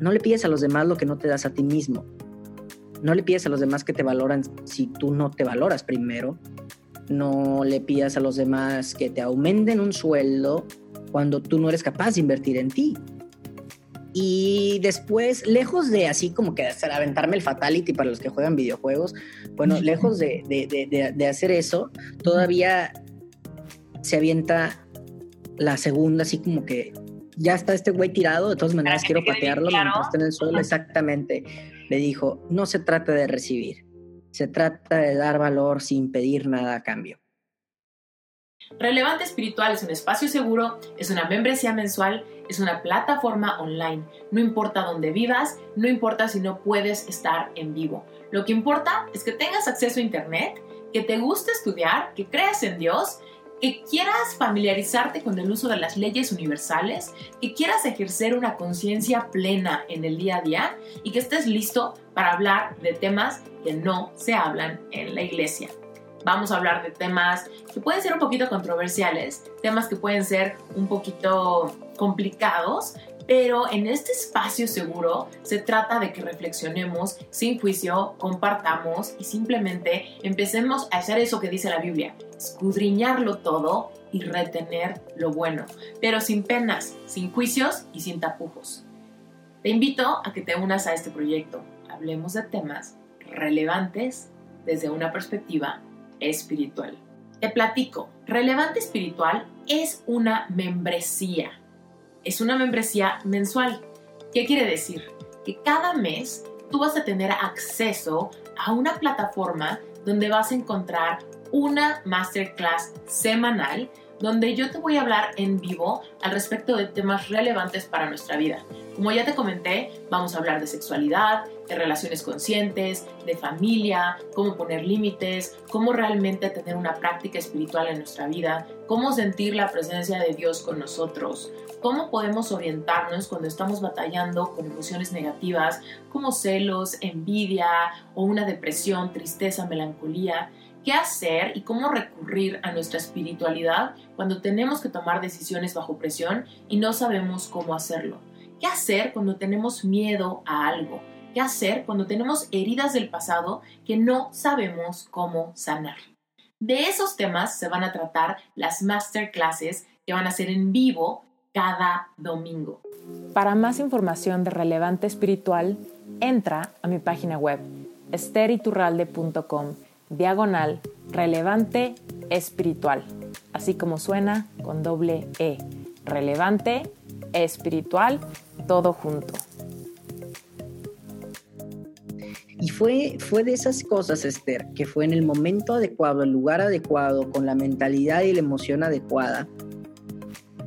no le pides a los demás lo que no te das a ti mismo. No le pides a los demás que te valoran si tú no te valoras primero. No le pidas a los demás que te aumenten un sueldo cuando tú no eres capaz de invertir en ti. Y después, lejos de así como que hacer, aventarme el fatality para los que juegan videojuegos, bueno, lejos de, de, de, hacer eso, todavía se avienta la segunda, así como que ya está este güey tirado, de todas maneras quiero patearlo mientras está en el suelo, exactamente. Le dijo, no se trata de recibir, se trata de dar valor sin pedir nada a cambio. Relevante Espiritual es un espacio seguro, es una membresía mensual, es una plataforma online. No importa dónde vivas, no importa si no puedes estar en vivo. Lo que importa es que tengas acceso a Internet, que te guste estudiar, que creas en Dios, que quieras familiarizarte con el uso de las leyes universales, que quieras ejercer una conciencia plena en el día a día y que estés listo para hablar de temas que no se hablan en la iglesia vamos a hablar de temas que pueden ser un poquito controversiales, temas que pueden ser un poquito complicados, pero en este espacio seguro se trata de que reflexionemos sin juicio, compartamos y simplemente empecemos a hacer eso que dice la Biblia, escudriñarlo todo y retener lo bueno, pero sin penas, sin juicios y sin tapujos. Te invito a que te unas a este proyecto. Hablemos de temas relevantes desde una perspectiva espiritual. Te platico, Relevante Espiritual es una membresía. Es una membresía mensual. ¿Qué quiere decir? Que cada mes tú vas a tener acceso a una plataforma donde vas a encontrar una masterclass semanal donde yo te voy a hablar en vivo al respecto de temas relevantes para nuestra vida. Como ya te comenté, vamos a hablar de sexualidad, de relaciones conscientes, de familia, cómo poner límites, cómo realmente tener una práctica espiritual en nuestra vida, cómo sentir la presencia de Dios con nosotros, cómo podemos orientarnos cuando estamos batallando con emociones negativas como celos, envidia o una depresión, tristeza, melancolía qué hacer y cómo recurrir a nuestra espiritualidad cuando tenemos que tomar decisiones bajo presión y no sabemos cómo hacerlo. ¿Qué hacer cuando tenemos miedo a algo? ¿Qué hacer cuando tenemos heridas del pasado que no sabemos cómo sanar? De esos temas se van a tratar las masterclasses que van a ser en vivo cada domingo. Para más información de Relevante Espiritual, entra a mi página web esteriturralde.com diagonal relevante espiritual, así como suena con doble E, relevante espiritual, todo junto. Y fue, fue de esas cosas, Esther, que fue en el momento adecuado, el lugar adecuado, con la mentalidad y la emoción adecuada,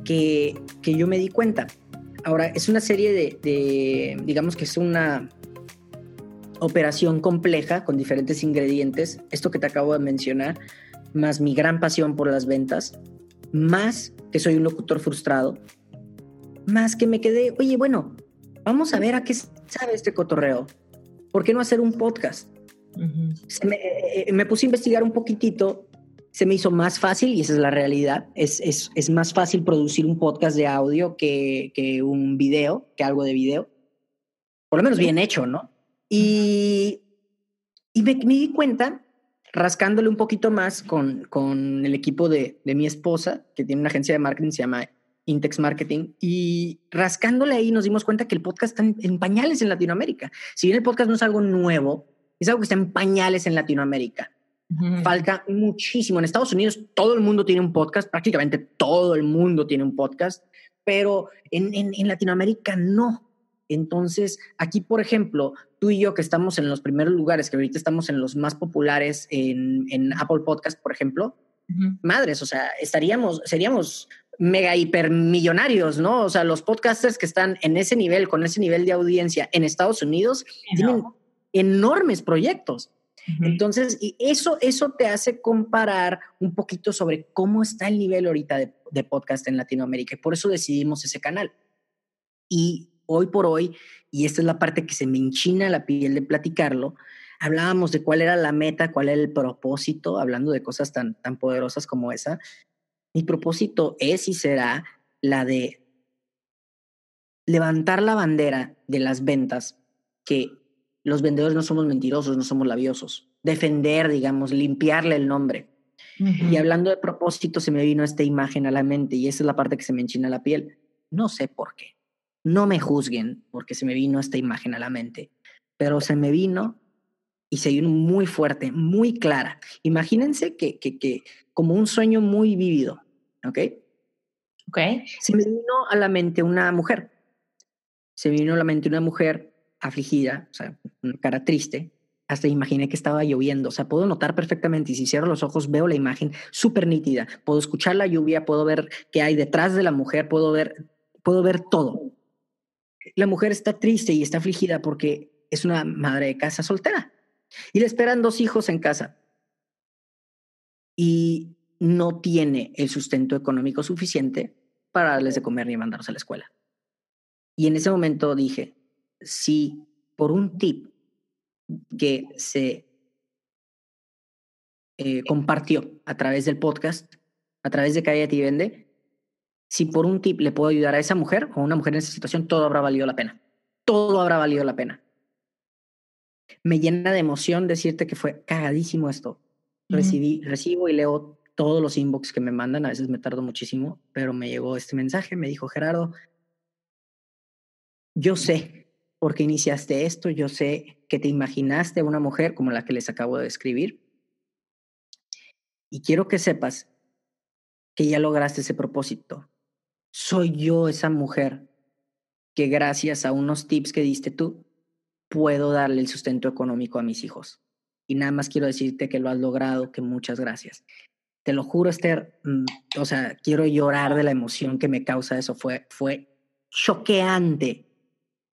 que, que yo me di cuenta. Ahora, es una serie de digamos que es una, operación compleja con diferentes ingredientes, esto que te acabo de mencionar, más mi gran pasión por las ventas, más que soy un locutor frustrado, más que me quedé, oye, bueno, vamos a ver a qué sabe este cotorreo. ¿Por qué no hacer un podcast? Eh, eh, me, puse a investigar un poquitito, se me hizo más fácil y esa es la realidad. Es, es, es más fácil producir un podcast de audio que, que un video, que algo de video. Por lo menos bien hecho, ¿no? Y, y me, di cuenta, rascándole un poquito más con, con el equipo de, de, mi esposa, que tiene una agencia de marketing, se llama Intex Marketing, y rascándole ahí nos dimos cuenta que el podcast está en, pañales en Latinoamérica. Si bien el podcast no es algo nuevo, es algo que está en pañales en Latinoamérica. Falta muchísimo. En Estados Unidos todo el mundo tiene un podcast, prácticamente todo el mundo tiene un podcast, pero en, en, Latinoamérica no. Entonces, aquí, por ejemplo, tú y yo que estamos en los primeros lugares, que ahorita estamos en los más populares en, en Apple Podcast, por ejemplo, madres, o sea, estaríamos, seríamos mega hipermillonarios, ¿no? O sea, los podcasters que están en ese nivel, con ese nivel de audiencia en Estados Unidos, tienen enormes proyectos. Entonces, y eso, eso te hace comparar un poquito sobre cómo está el nivel ahorita de, podcast en Latinoamérica. Y por eso decidimos ese canal. Y hoy por hoy, y esta es la parte que se me enchina la piel de platicarlo, hablábamos de cuál era la meta, cuál era el propósito, hablando de cosas tan, tan poderosas como esa. Mi propósito es y será la de levantar la bandera de las ventas que los vendedores no somos mentirosos, no somos labiosos. Defender, digamos, limpiarle el nombre. Y hablando de propósito, se me vino esta imagen a la mente y esa es la parte que se me enchina la piel. No sé por qué. No me juzguen porque se me vino esta imagen a la mente, pero se me vino y se vino muy fuerte, muy clara. Imagínense que, que, que como un sueño muy vivido, ¿ok? Ok. Se me vino a la mente una mujer. Se me vino a la mente una mujer afligida, o sea, una cara triste, hasta imaginé que estaba lloviendo. O sea, puedo notar perfectamente y si cierro los ojos veo la imagen súper nítida. Puedo escuchar la lluvia, puedo ver qué hay detrás de la mujer, puedo ver, puedo ver todo. La mujer está triste y está afligida porque es una madre de casa soltera y le esperan dos hijos en casa y no tiene el sustento económico suficiente para darles de comer ni mandarlos a la escuela. Y en ese momento dije, si por un tip que se eh, compartió a través del podcast, a través de Cállate y Vende, si por un tip le puedo ayudar a esa mujer o a una mujer en esa situación, todo habrá valido la pena. Todo habrá valido la pena. Me llena de emoción decirte que fue cagadísimo esto. Recibí, recibo y leo todos los inbox que me mandan, a veces me tardo muchísimo, pero me llegó este mensaje, me dijo Gerardo, yo sé porque iniciaste esto, yo sé que te imaginaste a una mujer como la que les acabo de describir. Y quiero que sepas que ya lograste ese propósito. Soy yo esa mujer que gracias a unos tips que diste tú, puedo darle el sustento económico a mis hijos. Y nada más quiero decirte que lo has logrado, que muchas gracias. Te lo juro, Esther, mm, o sea, quiero llorar de la emoción que me causa eso. Fue, fue choqueante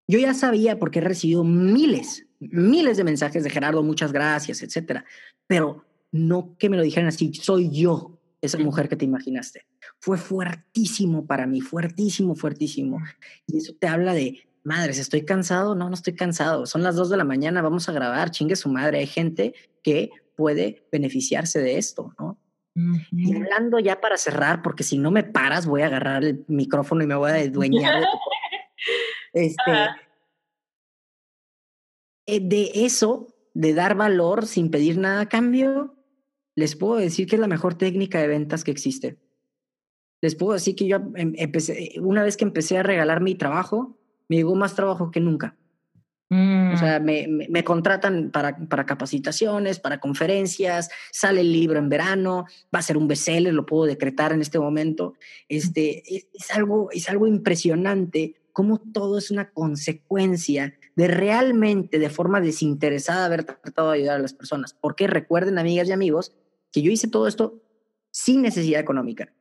yo ya sabía porque he recibido miles, miles de mensajes de Gerardo, muchas gracias, etcétera, pero no que me lo dijeran así, soy yo esa mujer que te imaginaste. Fue fuertísimo para mí, fuertísimo, fuertísimo. Y eso te habla de, madres, ¿estoy cansado? No, no estoy cansado. Son las dos de la mañana, vamos a grabar, chingue su madre. Hay gente que puede beneficiarse de esto, ¿no? Y hablando ya para cerrar, porque si no me paras, voy a agarrar el micrófono y me voy a dueñar de Este, eh, de eso, de dar valor sin pedir nada a cambio, les puedo decir que es la mejor técnica de ventas que existe. Les puedo decir que yo em, empecé, una vez que empecé a regalar mi trabajo, me llegó más trabajo que nunca. O mm. sea, me, me, contratan para, para, capacitaciones, para conferencias, sale el libro en verano, va a ser un bestseller, lo puedo decretar en este momento. Este, es algo, es algo impresionante cómo todo es una consecuencia de realmente, de forma desinteresada, haber tratado de ayudar a las personas. Porque recuerden, amigas y amigos, que yo hice todo esto sin necesidad económica.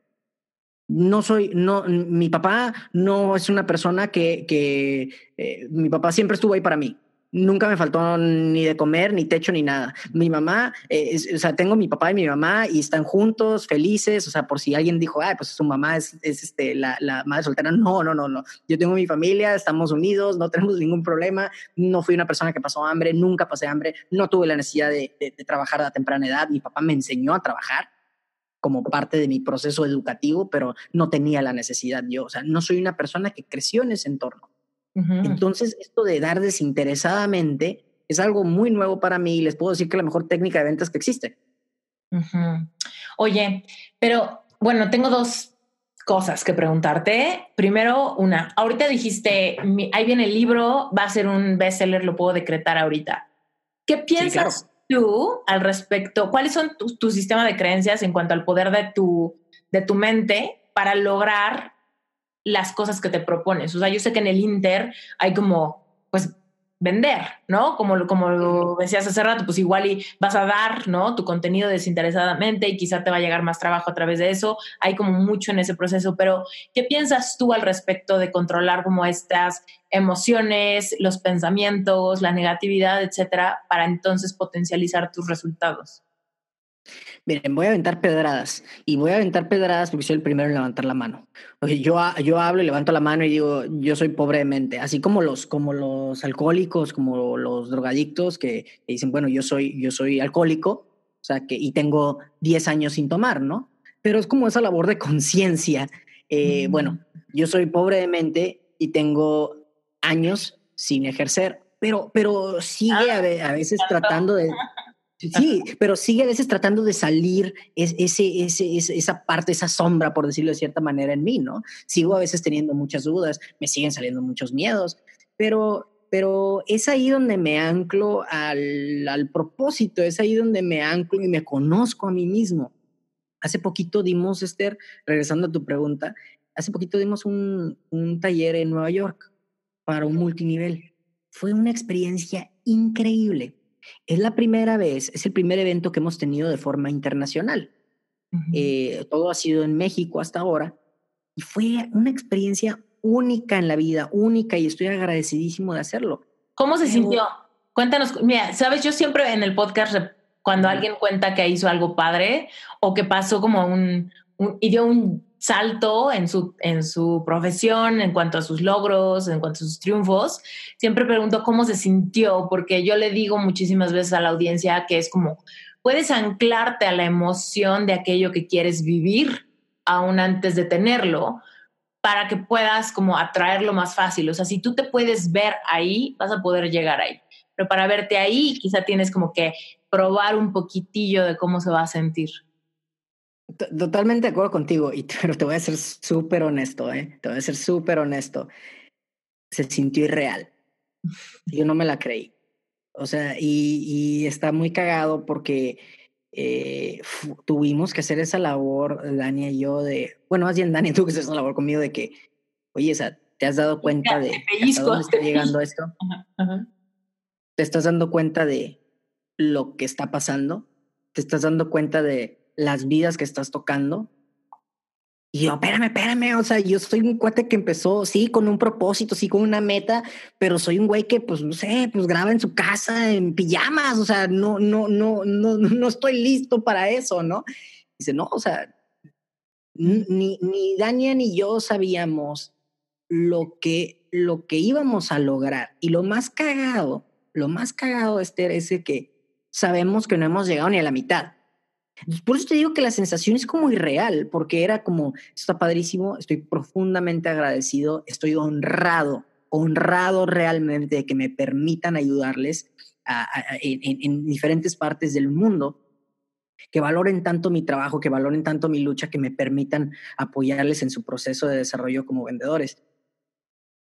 No soy, no, mi papá no es una persona que, que eh, mi papá siempre estuvo ahí para mí nunca me faltó ni de comer, ni techo, ni nada. Mi mamá, eh, o sea, tengo mi papá y mi mamá y están juntos, felices, o sea, por si alguien dijo, ay, pues su mamá es, es este, la, la, madre soltera. No, no, no, no. Yo tengo mi familia, estamos unidos, no tenemos ningún problema. No fui una persona que pasó hambre, nunca pasé hambre, no tuve la necesidad de, de, de trabajar a temprana edad. Mi papá me enseñó a trabajar como parte de mi proceso educativo, pero no tenía la necesidad yo. O sea, no soy una persona que creció en ese entorno. Entonces, esto de dar desinteresadamente es algo muy nuevo para mí y les puedo decir que la mejor técnica de ventas que existe. Oye, pero bueno, tengo dos cosas que preguntarte. Primero, una, ahorita dijiste, ahí viene el libro, va a ser un bestseller, lo puedo decretar ahorita. ¿Qué piensas tú al respecto? ¿Cuáles son tu, tu, sistema de creencias en cuanto al poder de tu, de tu mente para lograr las cosas que te propones. O sea, yo sé que en el Inter hay como, pues, vender, ¿no? Como, como lo decías hace rato, pues igual y vas a dar, ¿no? Tu contenido desinteresadamente y quizá te va a llegar más trabajo a través de eso. Hay como mucho en ese proceso, pero ¿qué piensas tú al respecto de controlar como estas emociones, los pensamientos, la negatividad, etcétera, para entonces potencializar tus resultados? Miren, voy a aventar pedradas y voy a aventar pedradas porque soy el primero en levantar la mano. Yo, yo hablo y levanto la mano y digo, yo soy pobre de mente, así como los, como los alcohólicos, como los drogadictos que, dicen, bueno, yo soy, yo soy alcohólico, o sea, que, y tengo 10 años sin tomar, ¿no? Pero es como esa labor de conciencia. Eh, bueno, yo soy pobre de mente y tengo años sin ejercer, pero, pero sigue a, a veces tratando de Sí, pero sigue a veces tratando de salir ese, ese, esa parte, esa sombra, por decirlo de cierta manera, en mí, ¿no? Sigo a veces teniendo muchas dudas, me siguen saliendo muchos miedos, pero, pero es ahí donde me anclo al, al propósito, es ahí donde me anclo y me conozco a mí mismo. Hace poquito dimos, Esther, regresando a tu pregunta, hace poquito dimos un, un taller en Nueva York para un multinivel. Fue una experiencia increíble es la primera vez, es el primer evento que hemos tenido de forma internacional. Eh, todo ha sido en México hasta ahora y fue una experiencia única en la vida, única y estoy agradecidísimo de hacerlo. ¿Cómo se sintió? Cuéntanos, mira, sabes, yo siempre en el podcast, cuando alguien cuenta que hizo algo padre o que pasó como un, un y dio un salto en su, en su profesión, en cuanto a sus logros, en cuanto a sus triunfos, siempre pregunto cómo se sintió, porque yo le digo muchísimas veces a la audiencia que es como, puedes anclarte a la emoción de aquello que quieres vivir aún antes de tenerlo, para que puedas como atraerlo más fácil. O sea, si tú te puedes ver ahí, vas a poder llegar ahí. Pero para verte ahí, quizá tienes como que probar un poquitillo de cómo se va a sentir. Totalmente de acuerdo contigo, y, pero te voy a ser súper honesto, ¿eh? Te voy a ser súper honesto. Se sintió irreal. Yo no me la creí. O sea, y, y está muy cagado porque eh, tuvimos que hacer esa labor, Dani y yo, de, bueno, más bien Dani tuvo que hacer esa labor conmigo de que, oye, esa, ¿te has dado cuenta de hasta dónde está llegando esto? ¿Te estás dando cuenta de lo que está pasando? ¿Te estás dando cuenta de las vidas que estás tocando. Y yo, espérame, espérame, o sea, yo soy un cuate que empezó, sí, con un propósito, sí, con una meta, pero soy un güey que, pues, no sé, pues graba en su casa en pijamas, o sea, no, no, no, no, no estoy listo para eso, ¿no? Dice, no, o sea, ni, ni Dania ni yo sabíamos lo que, lo que íbamos a lograr. Y lo más cagado, lo más cagado, Esther, es que sabemos que no hemos llegado ni a la mitad. Por eso te digo que la sensación es como irreal, porque era como, está padrísimo, estoy profundamente agradecido, estoy honrado, honrado realmente de que me permitan ayudarles en, diferentes partes del mundo, que valoren tanto mi trabajo, que valoren tanto mi lucha, que me permitan apoyarles en su proceso de desarrollo como vendedores.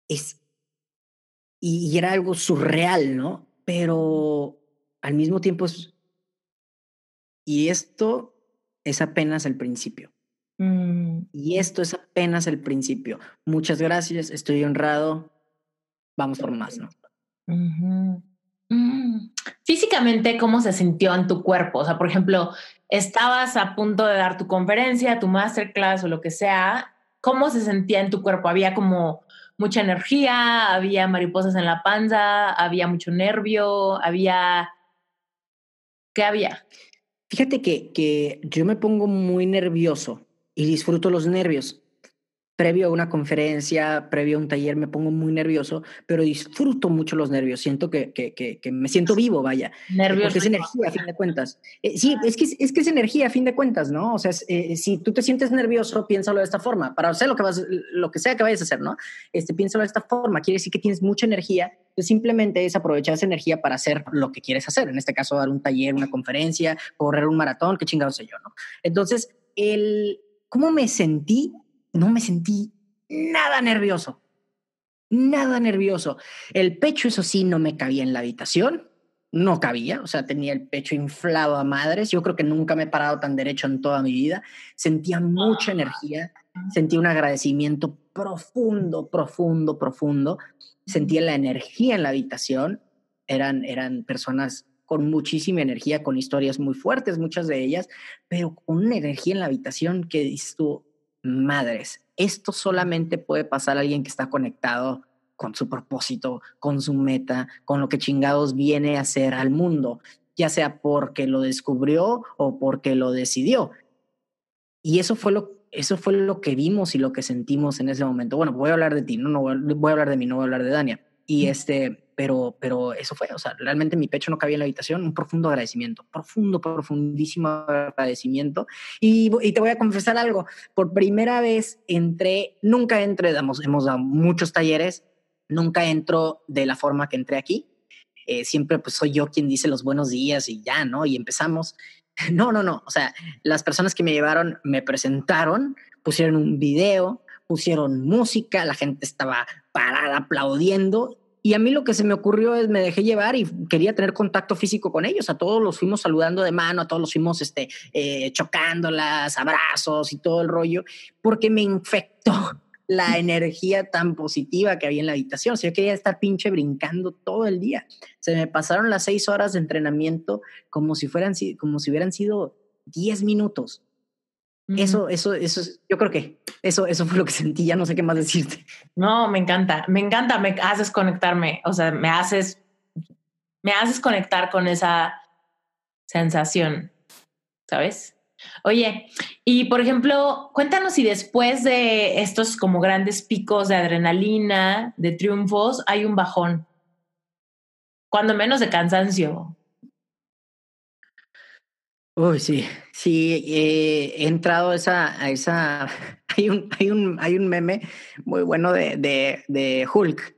Es, y era algo surreal, ¿no? Pero al mismo tiempo es y esto es apenas el principio. Mm. Y esto es apenas el principio. Muchas gracias, estoy honrado. Vamos por más, ¿no? Mm. Físicamente, ¿cómo se sintió en tu cuerpo? O sea, por ejemplo, estabas a punto de dar tu conferencia, tu masterclass o lo que sea. ¿Cómo se sentía en tu cuerpo? ¿Había como mucha energía? ¿Había mariposas en la panza? ¿Había mucho nervio? ¿Había... ¿Qué había? Fíjate que, que yo me pongo muy nervioso y disfruto los nervios previo a una conferencia, previo a un taller, me pongo muy nervioso, pero disfruto mucho los nervios. Siento que, que, que, me siento vivo, vaya. Nervios. Porque es energía, a fin de cuentas. Eh, sí, es que, es que es energía, a fin de cuentas, ¿no? O sea, eh, si tú te sientes nervioso, piénsalo de esta forma. Para hacer lo que, vas, lo que sea que vayas a hacer, ¿no? Este, piénsalo de esta forma. Quiere decir que tienes mucha energía. Entonces, simplemente es aprovechar esa energía para hacer lo que quieres hacer. En este caso, dar un taller, una conferencia, correr un maratón, qué chingados sé yo, ¿no? Entonces, el, ¿cómo me sentí? No me sentí nada nervioso. Nada nervioso. El pecho, eso sí, no me cabía en la habitación. No cabía, o sea, tenía el pecho inflado a madres. Yo creo que nunca me he parado tan derecho en toda mi vida. Sentía mucha energía, sentí un agradecimiento profundo, profundo, profundo. Sentía la energía en la habitación. Eran, eran personas con muchísima energía, con historias muy fuertes, muchas de ellas, pero con una energía en la habitación que dices tú, madres, esto solamente puede pasar a alguien que está conectado con su propósito, con su meta, con lo que chingados viene a hacer al mundo, ya sea porque lo descubrió o porque lo decidió. Y eso fue lo, eso fue lo que vimos y lo que sentimos en ese momento. Bueno, voy a hablar de ti, no, no voy, a hablar de mí, no voy a hablar de Dania. Y este, pero, pero eso fue, o sea, realmente mi pecho no cabía en la habitación, un profundo agradecimiento, profundo, profundísimo agradecimiento. Y, te voy a confesar algo, por primera vez entré, nunca entré, damos, hemos dado muchos talleres, nunca entro de la forma que entré aquí. Eh, siempre pues soy yo quien dice los buenos días y ya, ¿no? Y empezamos. No, no, no. O sea, las personas que me llevaron me presentaron, pusieron un video, pusieron música, la gente estaba parada aplaudiendo. Y a mí lo que se me ocurrió es me dejé llevar y quería tener contacto físico con ellos. A todos los fuimos saludando de mano, a todos los fuimos este, eh, chocándolas, abrazos y todo el rollo, porque me infectó la energía tan positiva que había en la habitación. O sea, yo quería estar pinche brincando todo el día. Se me pasaron las seis horas de entrenamiento como si fueran, como si hubieran sido diez minutos. Eso, eso, eso, yo creo que eso, eso fue lo que sentí. Ya no sé qué más decirte. No, me encanta, me encanta, me haces conectarme. O sea, me haces, me haces conectar con esa sensación, ¿sabes? Oye, y por ejemplo, cuéntanos si después de estos como grandes picos de adrenalina, de triunfos, hay un bajón, cuando menos de cansancio. Uy, sí, sí, eh, he entrado a esa, a esa, hay un, hay un, hay un meme muy bueno de, de, de Hulk,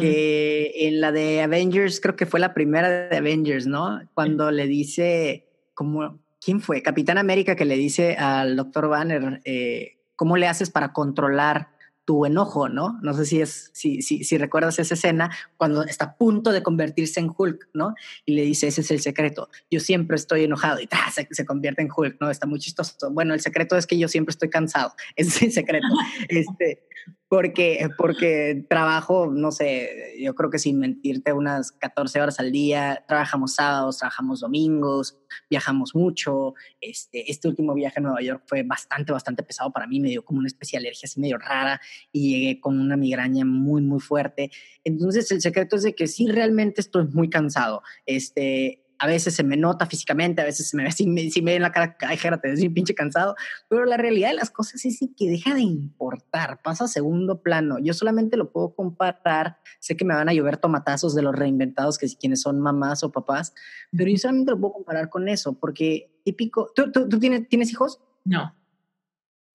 que en la de Avengers, creo que fue la primera de Avengers, ¿no? Cuando le dice como ¿quién fue? Capitán América que le dice al doctor Banner, eh, ¿cómo le haces para controlar tu enojo, ¿no? No sé si es, si, si, si, recuerdas esa escena cuando está a punto de convertirse en Hulk, ¿no? Y le dice, ese es el secreto. Yo siempre estoy enojado y se, se, convierte en Hulk, ¿no? Está muy chistoso. Bueno, el secreto es que yo siempre estoy cansado. Ese es el secreto. este, porque, porque trabajo, no sé, yo creo que sin mentirte, unas 14 horas al día, trabajamos sábados, trabajamos domingos, viajamos mucho. Este, este último viaje a Nueva York fue bastante, bastante pesado para mí, me dio como una especie de alergia así medio rara y llegué con una migraña muy, muy fuerte. Entonces, el secreto es de que sí, realmente estoy muy cansado. Este, a veces se me nota físicamente, a veces se me ve, si me, si me ve en la cara, ay, te ves pinche cansado, pero la realidad de las cosas es que deja de importar, pasa a segundo plano. Yo solamente lo puedo comparar, sé que me van a llover tomatazos de los reinventados, que si quienes son mamás o papás, pero yo solamente lo puedo comparar con eso, porque típico, ¿tú, tú, tú tienes, tienes hijos? No.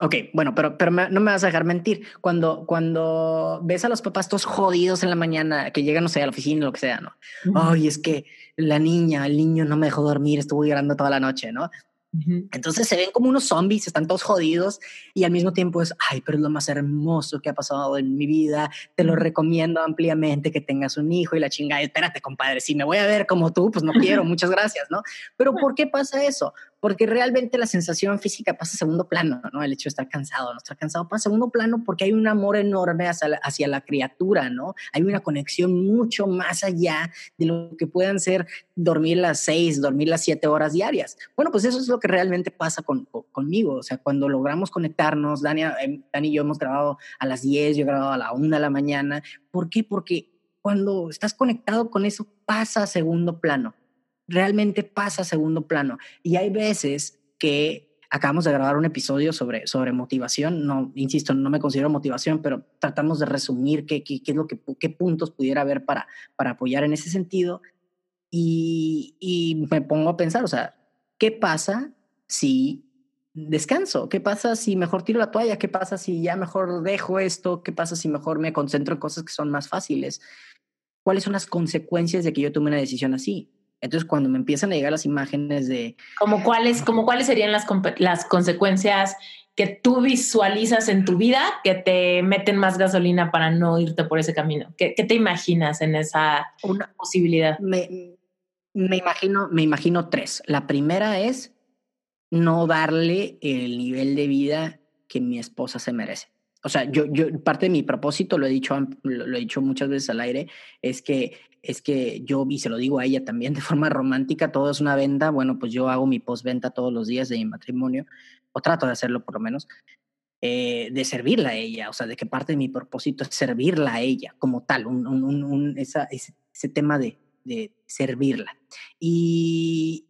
Ok, bueno, pero, pero no me vas a dejar mentir. Cuando, cuando ves a los papás todos jodidos en la mañana, que llegan, no sé, a la oficina, lo que sea, ¿no? Ay, es que la niña, el niño no me dejó dormir, estuvo llorando toda la noche, ¿no? Entonces se ven como unos zombies, están todos jodidos y al mismo tiempo es, ay, pero es lo más hermoso que ha pasado en mi vida, te lo recomiendo ampliamente que tengas un hijo y la chingada, espérate compadre, si me voy a ver como tú, pues no quiero, muchas gracias, ¿no? Pero ¿por qué pasa eso? Porque realmente la sensación física pasa a segundo plano, ¿no? El hecho de estar cansado, no estar cansado pasa a segundo plano porque hay un amor enorme hacia la, hacia la criatura, ¿no? Hay una conexión mucho más allá de lo que puedan ser dormir las seis, dormir las siete horas diarias. Bueno, pues eso es lo que realmente pasa con, conmigo, o sea, cuando logramos conectarnos, Dani, eh, Dani y yo hemos grabado a las 10, yo he grabado a la una de la mañana. ¿Por qué? Porque cuando estás conectado con eso pasa a segundo plano realmente pasa segundo plano. Y hay veces que acabamos de grabar un episodio sobre, sobre motivación. No, insisto, no me considero motivación, pero tratamos de resumir qué, qué, qué es lo que, qué puntos pudiera haber para, para apoyar en ese sentido. Y, y me pongo a pensar, o sea, ¿qué pasa si descanso? ¿Qué pasa si mejor tiro la toalla? ¿Qué pasa si ya mejor dejo esto? ¿Qué pasa si mejor me concentro en cosas que son más fáciles? ¿Cuáles son las consecuencias de que yo tome una decisión así? Entonces, cuando me empiezan a llegar las imágenes de... ¿Como cuáles, como cuáles serían las, las consecuencias que tú visualizas en tu vida que te meten más gasolina para no irte por ese camino? ¿Qué, qué te imaginas en esa Una, posibilidad? Me, me, imagino, me imagino tres. La primera es no darle el nivel de vida que mi esposa se merece. O sea, yo, yo, parte de mi propósito, lo he dicho, lo, he dicho muchas veces al aire, es que, es que yo, y se lo digo a ella también de forma romántica, todo es una venta. Bueno, pues yo hago mi postventa todos los días de mi matrimonio, o trato de hacerlo por lo menos, eh, de servirla a ella. O sea, de que parte de mi propósito es servirla a ella como tal, un, un, ese, tema de, de servirla. Y,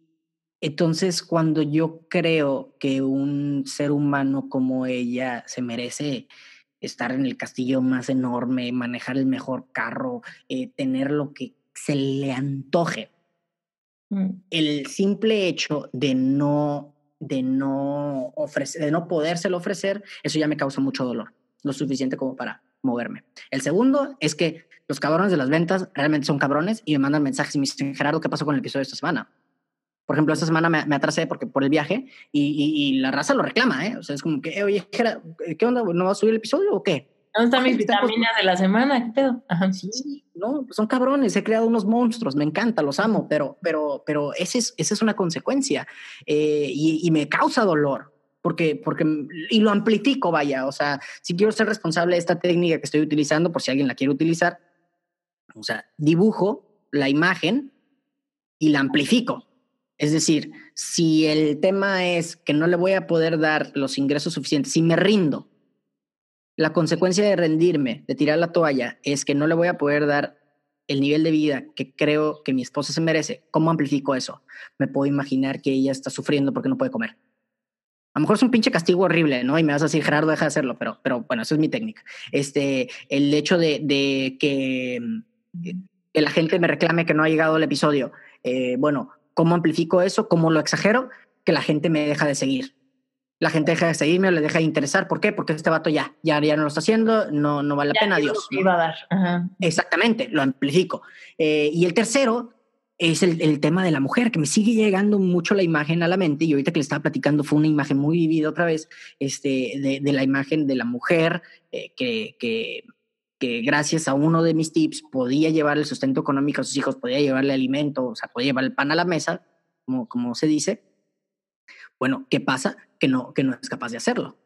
entonces, cuando yo creo que un ser humano como ella se merece estar en el castillo más enorme, manejar el mejor carro, eh, tener lo que se le antoje, mm. el simple hecho de no, de no ofrecer, de no podérselo ofrecer, eso ya me causa mucho dolor, lo suficiente como para moverme. El segundo es que los cabrones de las ventas realmente son cabrones y me mandan mensajes y me dicen, Gerardo, ¿qué pasó con el episodio de esta semana? Por ejemplo, esta semana me, atrasé porque por el viaje y, la raza lo reclama, ¿eh? O sea, es como que, oye, ¿qué onda? ¿No va a subir el episodio o qué? ¿Dónde están mis vitaminas de la semana? ¿Qué pedo? Ajá. Sí, no, pues son cabrones, he creado unos monstruos, me encanta, los amo, pero, pero, pero ese es, esa es una consecuencia eh, y, me causa dolor. Porque, porque, y lo amplifico, vaya, o sea, si quiero ser responsable de esta técnica que estoy utilizando, por si alguien la quiere utilizar, o sea, dibujo la imagen y la amplifico. Es decir, si el tema es que no le voy a poder dar los ingresos suficientes, si me rindo, la consecuencia de rendirme, de tirar la toalla, es que no le voy a poder dar el nivel de vida que creo que mi esposa se merece. ¿Cómo amplifico eso? Me puedo imaginar que ella está sufriendo porque no puede comer. A lo mejor es un pinche castigo horrible, ¿no? Y me vas a decir, Gerardo, deja de hacerlo, pero, pero bueno, esa es mi técnica. Este, el hecho de, que, que, la gente me reclame que no ha llegado el episodio, eh, bueno, ¿Cómo amplifico eso? ¿Cómo lo exagero? Que la gente me deja de seguir. La gente deja de seguirme o le deja de interesar. ¿Por qué? Porque este vato ya, ya, ya no lo está haciendo, no, no vale la pena, Dios. Iba a dar. Exactamente, lo amplifico. Eh, y el tercero es el, el, tema de la mujer, que me sigue llegando mucho la imagen a la mente. Y ahorita que le estaba platicando fue una imagen muy vivida otra vez, este, de, de la imagen de la mujer eh, que, que que gracias a uno de mis tips podía llevar el sustento económico a sus hijos, podía llevarle alimento, o sea, podía llevar el pan a la mesa, como, como se dice. Bueno, ¿qué pasa? Que no, que no es capaz de hacerlo.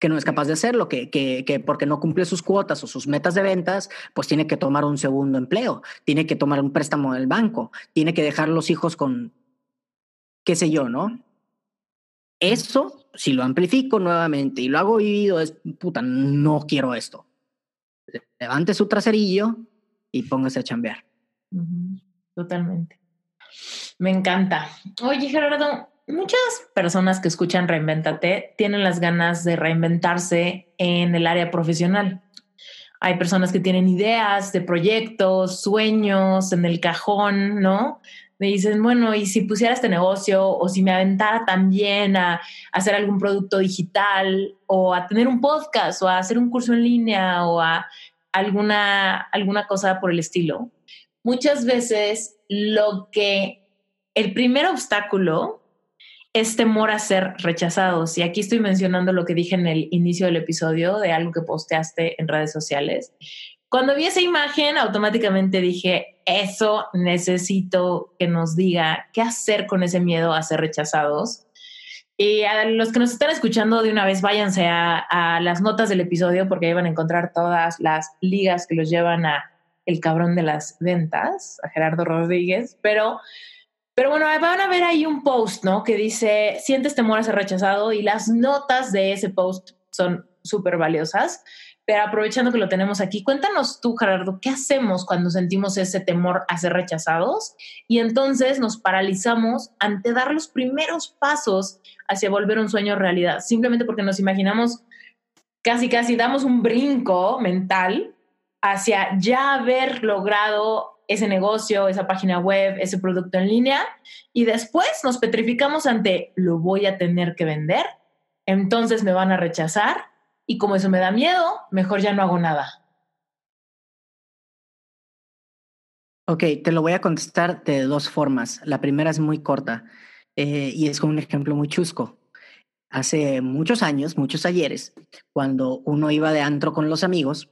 Que no es capaz de hacerlo, que, que, que porque no cumple sus cuotas o sus metas de ventas, pues tiene que tomar un segundo empleo, tiene que tomar un préstamo del banco, tiene que dejar los hijos con, qué sé yo, ¿no? Eso, si lo amplifico nuevamente y lo hago vivido, es, puta, no quiero esto levante su traserillo y póngase a chambear. Totalmente. Me encanta. Oye, Gerardo, muchas personas que escuchan Reinventate tienen las ganas de reinventarse en el área profesional. Hay personas que tienen ideas de proyectos, sueños en el cajón, ¿no? Me dicen, bueno, y si pusiera este negocio o si me aventara también a hacer algún producto digital o a tener un podcast o a hacer un curso en línea o a alguna, alguna cosa por el estilo, muchas veces lo que el primer obstáculo es temor a ser rechazados. Y aquí estoy mencionando lo que dije en el inicio del episodio de algo que posteaste en redes sociales. Cuando vi esa imagen, automáticamente dije, eso necesito que nos diga qué hacer con ese miedo a ser rechazados y a los que nos están escuchando de una vez, váyanse a, las notas del episodio porque ahí van a encontrar todas las ligas que los llevan a el cabrón de las ventas, a Gerardo Rodríguez. Pero, pero bueno, van a ver ahí un post, ¿no? Que dice, sientes temor a ser rechazado y las notas de ese post son súper valiosas. Pero aprovechando que lo tenemos aquí, cuéntanos tú, Gerardo, ¿qué hacemos cuando sentimos ese temor a ser rechazados? Y entonces nos paralizamos ante dar los primeros pasos hacia volver un sueño realidad, simplemente porque nos imaginamos casi, casi damos un brinco mental hacia ya haber logrado ese negocio, esa página web, ese producto en línea, y después nos petrificamos ante lo voy a tener que vender, entonces me van a rechazar y como eso me da miedo, mejor ya no hago nada. Ok, te lo voy a contestar de dos formas. La primera es muy corta eh, y es con un ejemplo muy chusco. Hace muchos años, muchos ayeres, cuando uno iba de antro con los amigos,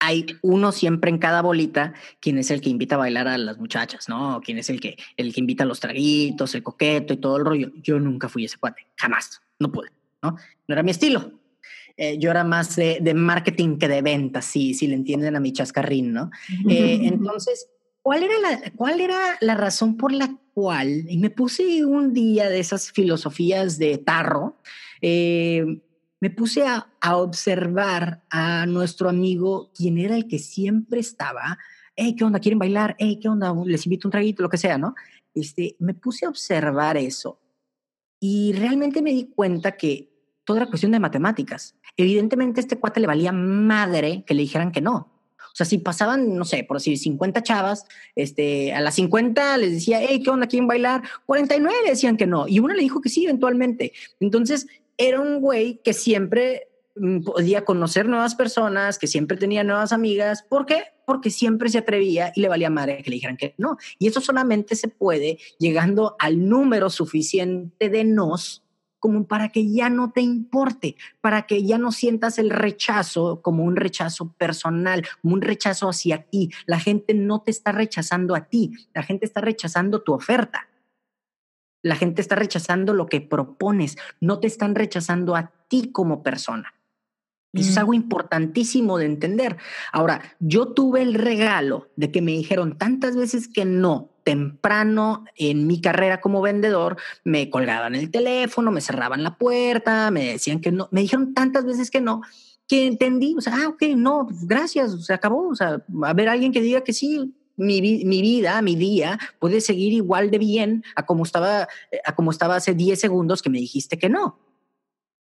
hay uno siempre en cada bolita quien es el que invita a bailar a las muchachas, ¿no? Quien es el que, el que invita a los traguitos, el coqueto y todo el rollo. Yo nunca fui ese cuate, jamás, no pude ¿no? No era mi estilo. Eh, yo era más de, marketing que de ventas, si, si le entienden a mi chascarrín, ¿no? Eh, entonces, ¿cuál era, la, ¿cuál era la razón por la cual, y me puse un día de esas filosofías de tarro, eh, me puse a, a, observar a nuestro amigo, quien era el que siempre estaba, hey, ¿qué onda? ¿Quieren bailar? Hey, ¿qué onda? Les invito un traguito, lo que sea, ¿no? Este, me puse a observar eso y realmente me di cuenta que todo era cuestión de matemáticas. Evidentemente, este cuate le valía madre que le dijeran que no. O sea, si pasaban, no sé, por decir 50 chavas, este, a las 50 les decía, hey, ¿qué onda? ¿Quieren bailar? 49 le decían que no. Y una le dijo que sí, eventualmente. Entonces, era un güey que siempre mm, podía conocer nuevas personas, que siempre tenía nuevas amigas. ¿Por qué? Porque siempre se atrevía y le valía madre que le dijeran que no. Y eso solamente se puede llegando al número suficiente de nos como para que ya no te importe, para que ya no sientas el rechazo como un rechazo personal, como un rechazo hacia ti. La gente no te está rechazando a ti, la gente está rechazando tu oferta. La gente está rechazando lo que propones, no te están rechazando a ti como persona. Eso es algo importantísimo de entender. Ahora, yo tuve el regalo de que me dijeron tantas veces que no, temprano en mi carrera como vendedor, me colgaban el teléfono, me cerraban la puerta, me decían que no, me dijeron tantas veces que no, que entendí, o sea, ah, ok, no, pues, gracias, se acabó, o sea, a ver alguien que diga que sí, mi, mi, vida, mi día puede seguir igual de bien a como estaba, a como estaba hace 10 segundos que me dijiste que no.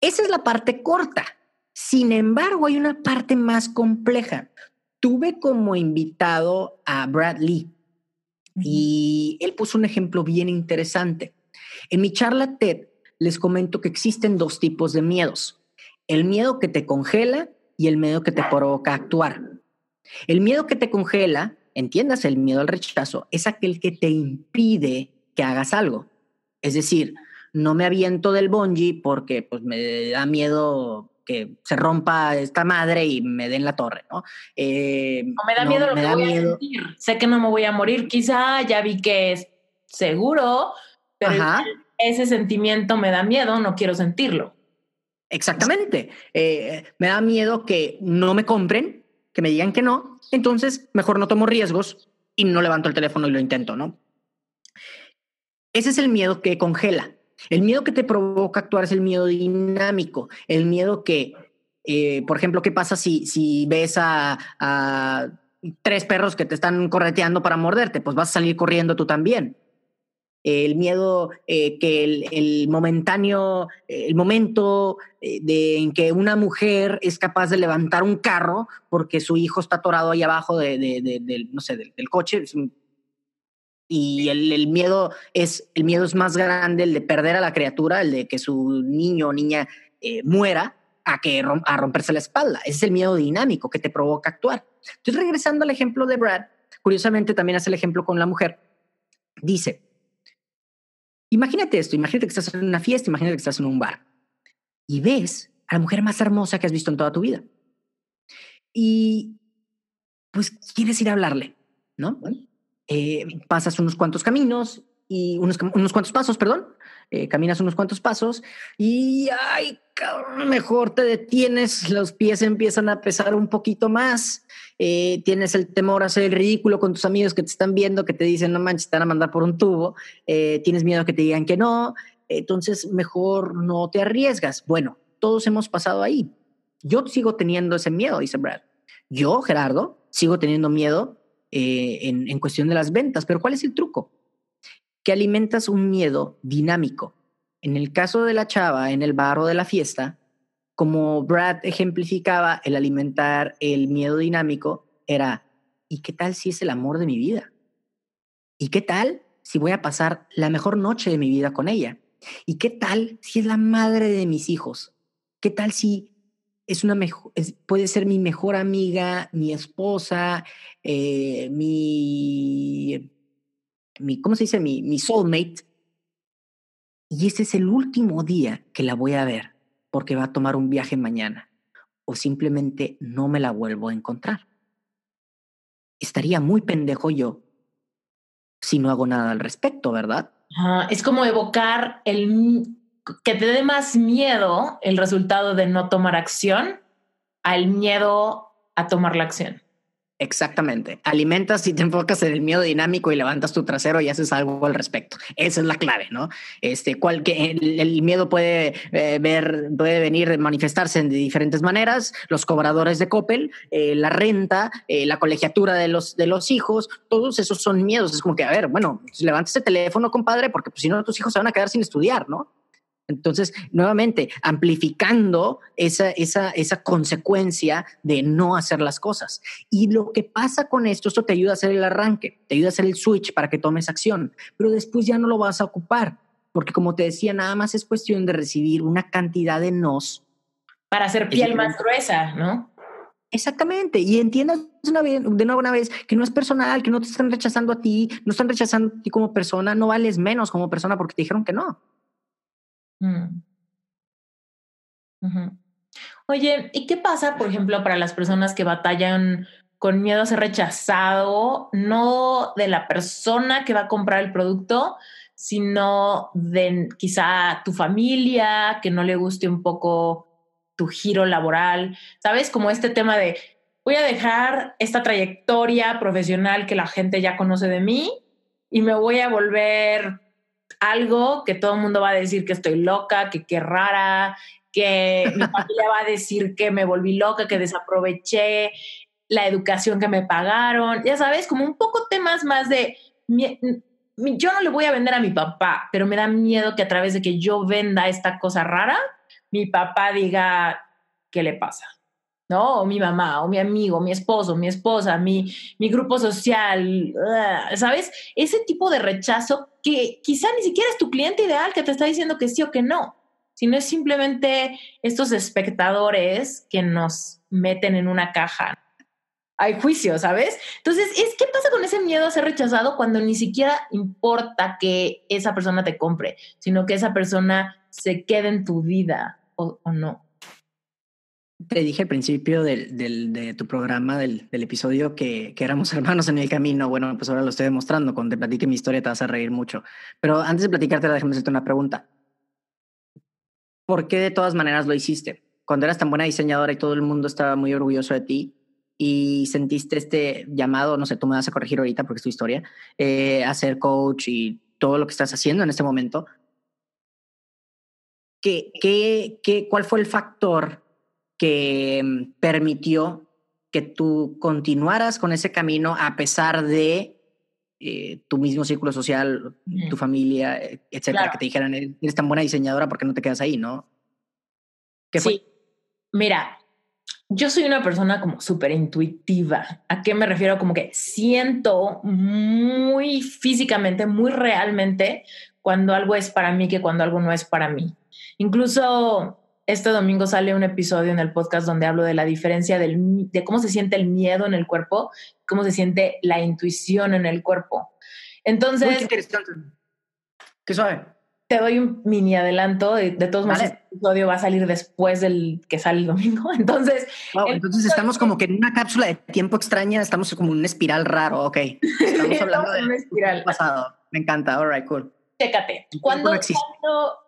Esa es la parte corta. Sin embargo, hay una parte más compleja. Tuve como invitado a Brad Lee, y él puso un ejemplo bien interesante. En mi charla TED les comento que existen dos tipos de miedos. El miedo que te congela y el miedo que te provoca actuar. El miedo que te congela, entiendas el miedo al rechazo, es aquel que te impide que hagas algo. Es decir, no me aviento del bungee porque pues, me da miedo que se rompa esta madre y me den la torre, ¿no? Eh, me da miedo lo que voy a sentir. Sé que no me voy a morir, quizá ya vi que es seguro, pero ese sentimiento me da miedo, no quiero sentirlo. Exactamente. Eh, me da miedo que no me compren, que me digan que no, entonces mejor no tomo riesgos y no levanto el teléfono y lo intento, ¿no? Ese es el miedo que congela. El miedo que te provoca actuar es el miedo dinámico, el miedo que, eh, por ejemplo, ¿qué pasa si, si ves a, tres perros que te están correteando para morderte? Pues vas a salir corriendo tú también. El miedo eh, que el, momentáneo, el momento eh, de, en que una mujer es capaz de levantar un carro porque su hijo está atorado ahí abajo de, no sé, del, coche, y el, miedo es el miedo es más grande el de perder a la criatura el de que su niño o niña eh, muera a que a romperse la espalda. Ese es el miedo dinámico que te provoca actuar. Entonces regresando al ejemplo de Brad curiosamente también hace el ejemplo con la mujer. Dice imagínate esto imagínate que estás en una fiesta imagínate que estás en un bar y ves a la mujer más hermosa que has visto en toda tu vida y pues quieres ir a hablarle no eh, pasas unos cuantos caminos y unos, unos cuantos pasos, perdón, eh, caminas unos cuantos pasos y ay, mejor te detienes, los pies empiezan a pesar un poquito más, eh, tienes el temor a hacer ridículo con tus amigos que te están viendo, que te dicen, no manches, te van a mandar por un tubo, tienes miedo que te digan que no, entonces mejor no te arriesgas. Bueno, todos hemos pasado ahí. Yo sigo teniendo ese miedo, dice Brad. Yo, Gerardo, sigo teniendo miedo eh, en, cuestión de las ventas. Pero ¿cuál es el truco? Que alimentas un miedo dinámico. En el caso de la chava en el bar o de la fiesta, como Brad ejemplificaba, el alimentar el miedo dinámico era, ¿y qué tal si es el amor de mi vida? ¿Y qué tal si voy a pasar la mejor noche de mi vida con ella? ¿Y qué tal si es la madre de mis hijos? ¿Qué tal si es una mejor, puede ser mi mejor amiga, mi esposa, eh, mi, mi, ¿cómo se dice? Mi, mi soulmate. Y ese es el último día que la voy a ver porque va a tomar un viaje mañana o simplemente no me la vuelvo a encontrar. Estaría muy pendejo yo si no hago nada al respecto, ¿verdad? es como evocar el que te dé más miedo el resultado de no tomar acción al miedo a tomar la acción. Exactamente. Alimentas y te enfocas en el miedo dinámico y levantas tu trasero y haces algo al respecto. Esa es la clave, ¿no? Este, cual, que el, miedo puede eh, ver, puede venir, manifestarse de diferentes maneras. Los cobradores de Coppel, eh, la renta, eh, la colegiatura de los, de los hijos, todos esos son miedos. Es como que, a ver, bueno, levanta ese teléfono, compadre, porque pues, si no, tus hijos se van a quedar sin estudiar, ¿no? Entonces, nuevamente, amplificando esa, esa, esa consecuencia de no hacer las cosas. Y lo que pasa con esto, esto te ayuda a hacer el arranque, te ayuda a hacer el switch para que tomes acción, pero después ya no lo vas a ocupar, porque como te decía, nada más es cuestión de recibir una cantidad de nos. Para hacer piel más gruesa, ¿no? Exactamente, y entiendas una vez, de nuevo una vez que no es personal, que no te están rechazando a ti, no están rechazando a ti como persona, no vales menos como persona porque te dijeron que no. Mm. Oye, ¿y qué pasa, por ejemplo, para las personas que batallan con miedo a ser rechazado, no de la persona que va a comprar el producto, sino de quizá tu familia, que no le guste un poco tu giro laboral, ¿sabes? Como este tema de voy a dejar esta trayectoria profesional que la gente ya conoce de mí y me voy a volver algo que todo el mundo va a decir que estoy loca, que qué rara, que mi familia va a decir que me volví loca, que desaproveché la educación que me pagaron, ya sabes, como un poco temas más de, yo no le voy a vender a mi papá, pero me da miedo que a través de que yo venda esta cosa rara, mi papá diga, ¿qué le pasa? ¿No? O mi mamá, o mi amigo, mi esposo, mi esposa, mi, mi grupo social, ¿sabes? Ese tipo de rechazo que quizá ni siquiera es tu cliente ideal que te está diciendo que sí o que no, sino es simplemente estos espectadores que nos meten en una caja. Hay juicio, ¿sabes? Entonces, es ¿qué pasa con ese miedo a ser rechazado cuando ni siquiera importa que esa persona te compre, sino que esa persona se quede en tu vida o no? Te dije al principio del, del, de tu programa, del, del episodio, que, que, éramos hermanos en el camino. Bueno, pues ahora lo estoy demostrando. Cuando te platique mi historia te vas a reír mucho. Pero antes de platicarte, déjame hacerte una pregunta. ¿Por qué de todas maneras lo hiciste? Cuando eras tan buena diseñadora y todo el mundo estaba muy orgulloso de ti y sentiste este llamado, no sé, tú me vas a corregir ahorita porque es tu historia, eh, a ser coach y todo lo que estás haciendo en este momento. ¿Qué, qué, qué, ¿Cuál fue el factor que mm, permitió que tú continuaras con ese camino a pesar de eh, tu mismo círculo social, tu familia, e, etcétera, que te dijeran, eres tan buena diseñadora, ¿por qué no te quedas ahí, no? ¿Qué fue? Sí, mira, yo soy una persona como súper intuitiva. ¿A qué me refiero? Como que siento muy físicamente, muy realmente cuando algo es para mí que cuando algo no es para mí. Incluso este domingo sale un episodio en el podcast donde hablo de la diferencia del, de cómo se siente el miedo en el cuerpo, cómo se siente la intuición en el cuerpo. Entonces... Muy interesante. Qué suave. Te doy un mini adelanto. De, todos modos, este episodio va a salir después del que sale el domingo. Entonces... entonces estamos como que en una cápsula de tiempo extraña, estamos como en una espiral raro. Ok. Estamos hablando de una espiral. pasado. Me encanta. All right, cool. Chécate. Cuando, cuando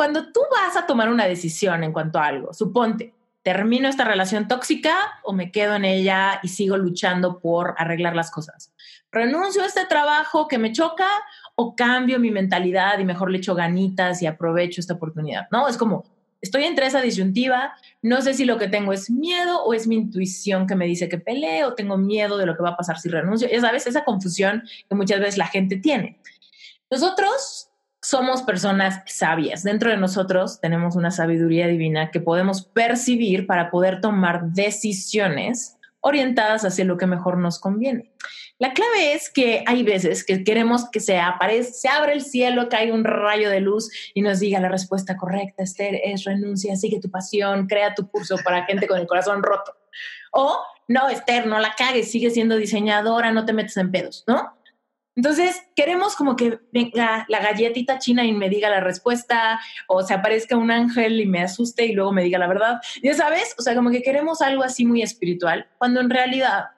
cuando tú vas a tomar una decisión en cuanto a algo, suponte, termino esta relación tóxica o me quedo en ella y sigo luchando por arreglar las cosas. Renuncio a este trabajo que me choca o cambio mi mentalidad y mejor le echo ganitas y aprovecho esta oportunidad. No, es como, estoy entre esa disyuntiva, no sé si lo que tengo es miedo o es mi intuición que me dice que pelee o tengo miedo de lo que va a pasar si renuncio. Ya sabes, esa confusión que muchas veces la gente tiene. Nosotros somos personas sabias. Dentro de nosotros tenemos una sabiduría divina que podemos percibir para poder tomar decisiones orientadas hacia lo que mejor nos conviene. La clave es que hay veces que queremos que se aparezca, se abre el cielo, cae un rayo de luz y nos diga la respuesta correcta, Esther, es renuncia, sigue tu pasión, crea tu curso para gente con el corazón roto. O no, Esther, no la cagues, sigue siendo diseñadora, no te metes en pedos, ¿no? Entonces, queremos como que venga la galletita china y me diga la respuesta, o se aparezca un ángel y me asuste y luego me diga la verdad. Ya sabes, o sea, como que queremos algo así muy espiritual, cuando en realidad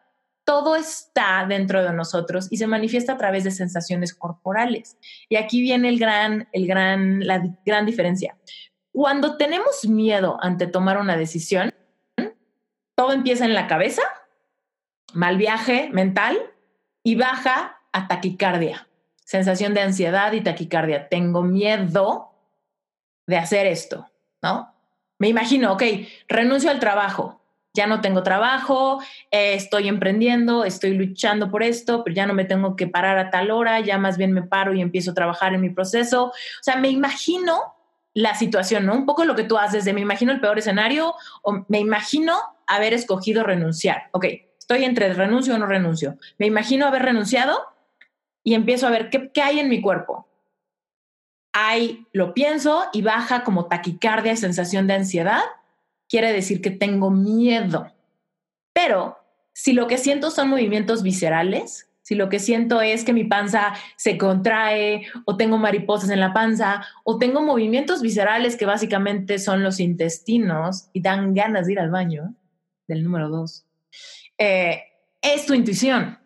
todo está dentro de nosotros y se manifiesta a través de sensaciones corporales. Y aquí viene el gran, el gran, la gran diferencia. Cuando tenemos miedo ante tomar una decisión, todo empieza en la cabeza, mal viaje mental y baja a taquicardia, sensación de ansiedad y taquicardia. Tengo miedo de hacer esto, ¿no? Me imagino, ok, renuncio al trabajo, ya no tengo trabajo, eh, estoy emprendiendo, estoy luchando por esto, pero ya no me tengo que parar a tal hora, ya más bien me paro y empiezo a trabajar en mi proceso. O sea, me imagino la situación, ¿no? Un poco lo que tú haces de me imagino el peor escenario o me imagino haber escogido renunciar. Ok, estoy entre renuncio o no renuncio. Me imagino haber renunciado y empiezo a ver qué, hay en mi cuerpo. Hay, lo pienso y baja como taquicardia, sensación de ansiedad quiere decir que tengo miedo. Pero si lo que siento son movimientos viscerales, si lo que siento es que mi panza se contrae o tengo mariposas en la panza o tengo movimientos viscerales que básicamente son los intestinos y dan ganas de ir al baño, del número dos, eh, es tu intuición.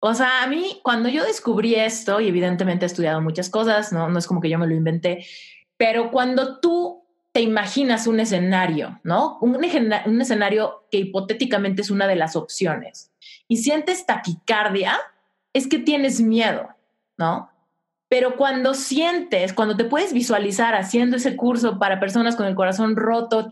O sea, a mí cuando yo descubrí esto, y evidentemente he estudiado muchas cosas, no, no es como que yo me lo inventé, pero cuando tú te imaginas un escenario, ¿no? Un, un, escenario que hipotéticamente es una de las opciones y sientes taquicardia, es que tienes miedo, ¿no? Pero cuando sientes, cuando te puedes visualizar haciendo ese curso para personas con el corazón roto,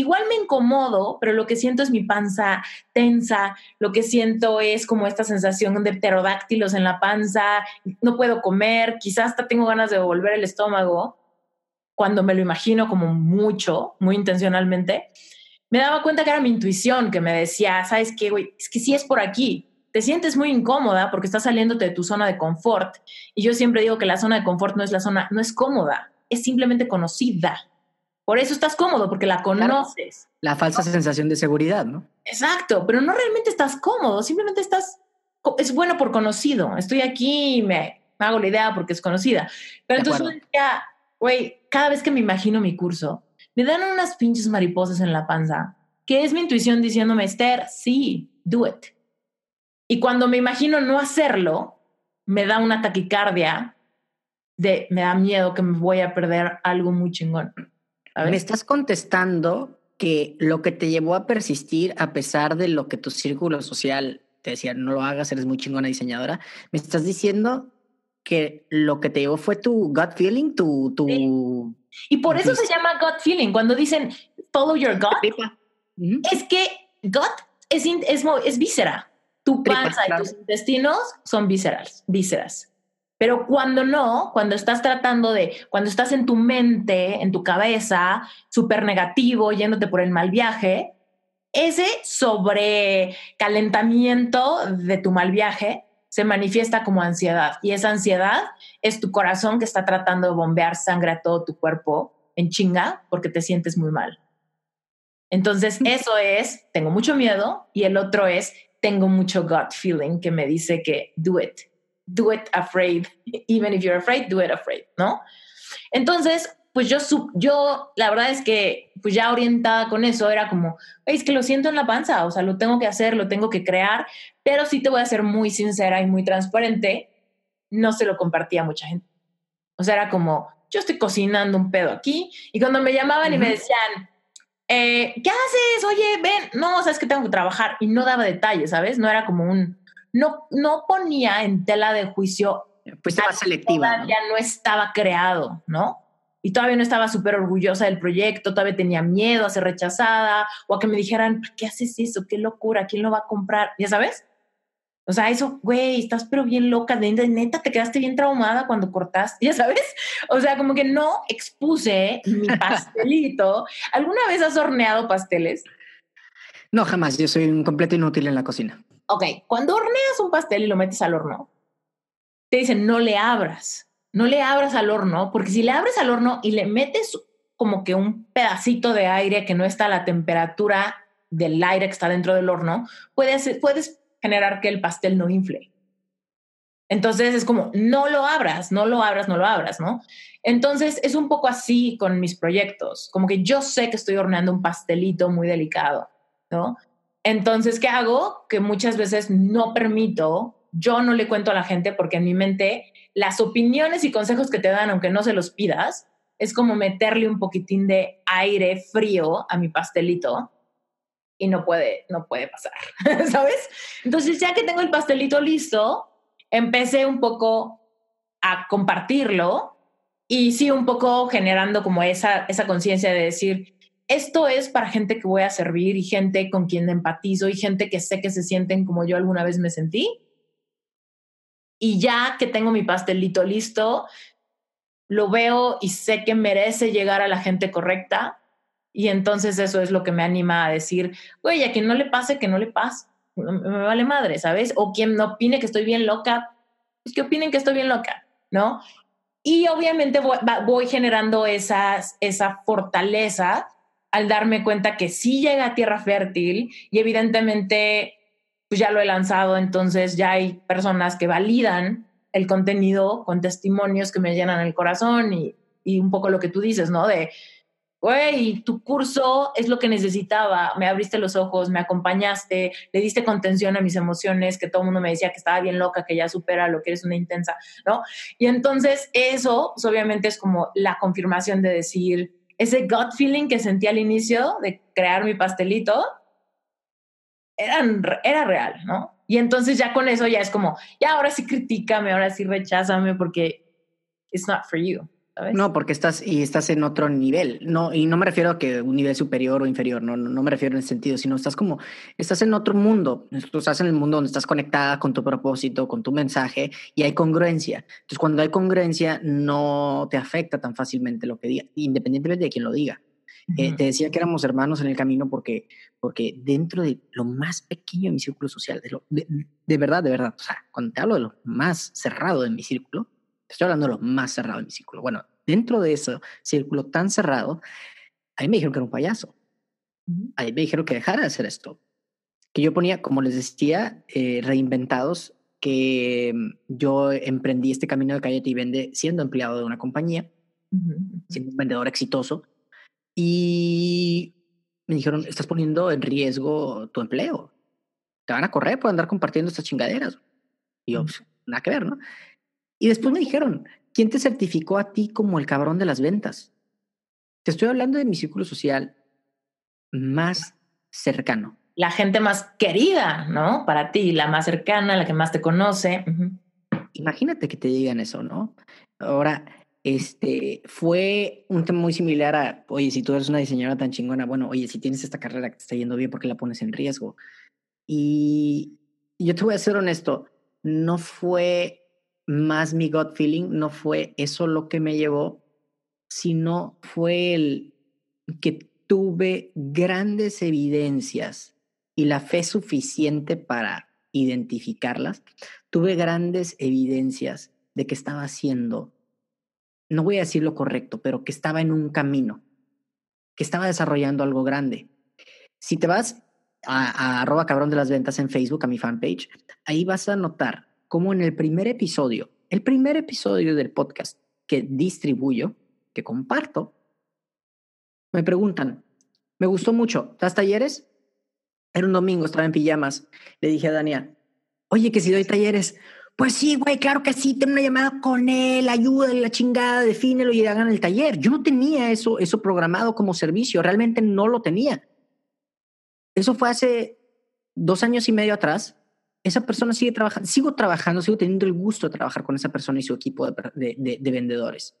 igual me incomodo, pero lo que siento es mi panza tensa, lo que siento es como esta sensación de pterodáctilos en la panza, no puedo comer, quizás hasta tengo ganas de volver el estómago cuando me lo imagino como mucho, muy intencionalmente, me daba cuenta que era mi intuición que me decía, ¿sabes qué, güey? Es que si es por aquí. Te sientes muy incómoda porque estás saliéndote de tu zona de confort. Y yo siempre digo que la zona de confort no es la zona, no es cómoda, es simplemente conocida. Por eso estás cómodo, porque la conoces. La falsa sensación de seguridad, ¿no? Exacto, pero no realmente estás cómodo, simplemente estás, es bueno por conocido. Estoy aquí y me, hago la idea porque es conocida. Pero entonces ya güey, cada vez que me imagino mi curso, me dan unas pinches mariposas en la panza, que es mi intuición diciéndome, Esther, sí, do it. Y cuando me imagino no hacerlo, me da una taquicardia de, me da miedo que me voy a perder algo muy chingón. Me estás contestando que lo que te llevó a persistir a pesar de lo que tu círculo social te decía, no lo hagas, eres muy chingona diseñadora, me estás diciendo que lo que te llevó fue tu gut feeling, tu... tu Y por eso se llama gut feeling. Cuando dicen follow your gut, es que gut es, es, es víscera. Tu panza y tus intestinos son vísceras, vísceras. Pero cuando no, cuando estás tratando de, cuando estás en tu mente, en tu cabeza, súper negativo, yéndote por el mal viaje, ese sobrecalentamiento de tu mal viaje se manifiesta como ansiedad. Y esa ansiedad es tu corazón que está tratando de bombear sangre a todo tu cuerpo en chinga porque te sientes muy mal. Entonces, eso es, tengo mucho miedo y el otro es, tengo mucho gut feeling que me dice que do it, do it afraid, even if you're afraid, do it afraid, ¿no? Entonces, pues yo, yo, la verdad es que, pues ya orientada con eso, era como, es que lo siento en la panza, o sea, lo tengo que hacer, lo tengo que crear, pero sí te voy a ser muy sincera y muy transparente, no se lo compartía a mucha gente. O sea, era como, yo estoy cocinando un pedo aquí, y cuando me llamaban y me decían, eh, ¿qué haces? Oye, ven, no, sabes que tengo que trabajar, y no daba detalles, ¿sabes? No era como un, no, no ponía en tela de juicio. Pues más selectiva. Ya ¿no? no estaba creado, ¿no? y todavía no estaba súper orgullosa del proyecto, todavía tenía miedo a ser rechazada o a que me dijeran, ¿qué haces eso? ¿Qué locura? ¿Quién lo va a comprar? ¿Ya sabes? O sea, eso, güey, estás pero bien loca, de neta, te quedaste bien traumada cuando cortaste, ¿ya sabes? O sea, como que no expuse mi pastelito. ¿Alguna vez has horneado pasteles? No, jamás. Yo soy un completo inútil en la cocina. Ok, cuando horneas un pastel y lo metes al horno, te dicen no le abras no le abras al horno, porque si le abres al horno y le metes como que un pedacito de aire que no está a la temperatura del aire que está dentro del horno, puedes, puedes generar que el pastel no infle. Entonces es como, no lo abras, no lo abras, no lo abras, ¿no? Entonces es un poco así con mis proyectos, como que yo sé que estoy horneando un pastelito muy delicado, ¿no? Entonces, ¿qué hago? Que muchas veces no permito, yo no le cuento a la gente porque en mi mente las opiniones y consejos que te dan, aunque no se los pidas, es como meterle un poquitín de aire frío a mi pastelito y no puede, no puede pasar, ¿sabes? Entonces, ya que tengo el pastelito listo, empecé un poco a compartirlo y sí, un poco generando como esa, esa conciencia de decir, esto es para gente que voy a servir y gente con quien empatizo y gente que sé que se sienten como yo alguna vez me sentí. Y ya que tengo mi pastelito listo, lo veo y sé que merece llegar a la gente correcta. Y entonces eso es lo que me anima a decir, güey, a quien no le pase, que no le pase. Me vale madre, ¿sabes? O quien no opine que estoy bien loca, pues que opinen que estoy bien loca, ¿no? Y obviamente voy, generando esas, esa fortaleza al darme cuenta que sí llega a tierra fértil y evidentemente pues ya lo he lanzado, entonces ya hay personas que validan el contenido con testimonios que me llenan el corazón y, y un poco lo que tú dices, ¿no? De, güey, tu curso es lo que necesitaba, me abriste los ojos, me acompañaste, le diste contención a mis emociones, que todo el mundo me decía que estaba bien loca, que ya supera lo que eres una intensa, ¿no? Y entonces eso, pues, obviamente es como la confirmación de decir, ese gut feeling que sentí al inicio de crear mi pastelito era, era real, ¿no? Y entonces ya con eso ya es como, ya ahora sí critícame, ahora sí recházame porque it's not for you. No, porque estás y estás en otro nivel. No, y no me refiero a que un nivel superior o inferior, no, no, me refiero en ese sentido, sino estás como, estás en otro mundo. estás en el mundo donde estás conectada con tu propósito, con tu mensaje y hay congruencia. Entonces, cuando hay congruencia, no te afecta tan fácilmente lo que diga, independientemente de quién lo diga. Eh, te decía que éramos hermanos en el camino porque, porque dentro de lo más pequeño de mi círculo social, de, lo, de, de verdad, de verdad, o sea, cuando te hablo de lo más cerrado de mi círculo, estoy hablando de lo más cerrado de mi círculo. Bueno, dentro de ese círculo tan cerrado, a mí me dijeron que era un payaso. A mí me dijeron que dejara de hacer esto. Que yo ponía, como les decía, eh, reinventados, que mm, yo emprendí este camino de calle y vende siendo empleado de una compañía, siendo un vendedor exitoso. Y me dijeron, estás poniendo en riesgo tu empleo. Te van a correr por andar compartiendo estas chingaderas. Y yo, pues, nada que ver, ¿no? Y después me dijeron, ¿quién te certificó a ti como el cabrón de las ventas? Te estoy hablando de mi círculo social más cercano. La gente más querida, ¿no? Para ti, la más cercana, la que más te conoce. Imagínate que te digan eso, ¿no? Ahora, este, fue un tema muy similar a, oye, si tú eres una diseñadora tan chingona, bueno, oye, si tienes esta carrera que te está yendo bien, ¿por qué la pones en riesgo? Y yo te voy a ser honesto, no fue más mi gut feeling, no fue eso lo que me llevó, sino fue el que tuve grandes evidencias y la fe suficiente para identificarlas, tuve grandes evidencias de que estaba haciendo, no voy a decir lo correcto, pero que estaba en un camino, que estaba desarrollando algo grande. Si te vas a, a arroba cabrón de las ventas en Facebook, a mi fanpage, ahí vas a notar como en el primer episodio, el primer episodio del podcast que distribuyo, que comparto, me preguntan, me gustó mucho, ¿das talleres? Era un domingo, estaba en pijamas. Le dije a Daniel, oye, que si doy talleres, pues sí, güey, claro que sí, tengo una llamada con él, ayuda la chingada, defínelo y hagan el taller. Yo no tenía eso, eso programado como servicio, realmente no lo tenía. Eso fue hace dos años y medio atrás esa persona sigue trabajando, sigo trabajando, sigo teniendo el gusto de trabajar con esa persona y su equipo de, de, vendedores.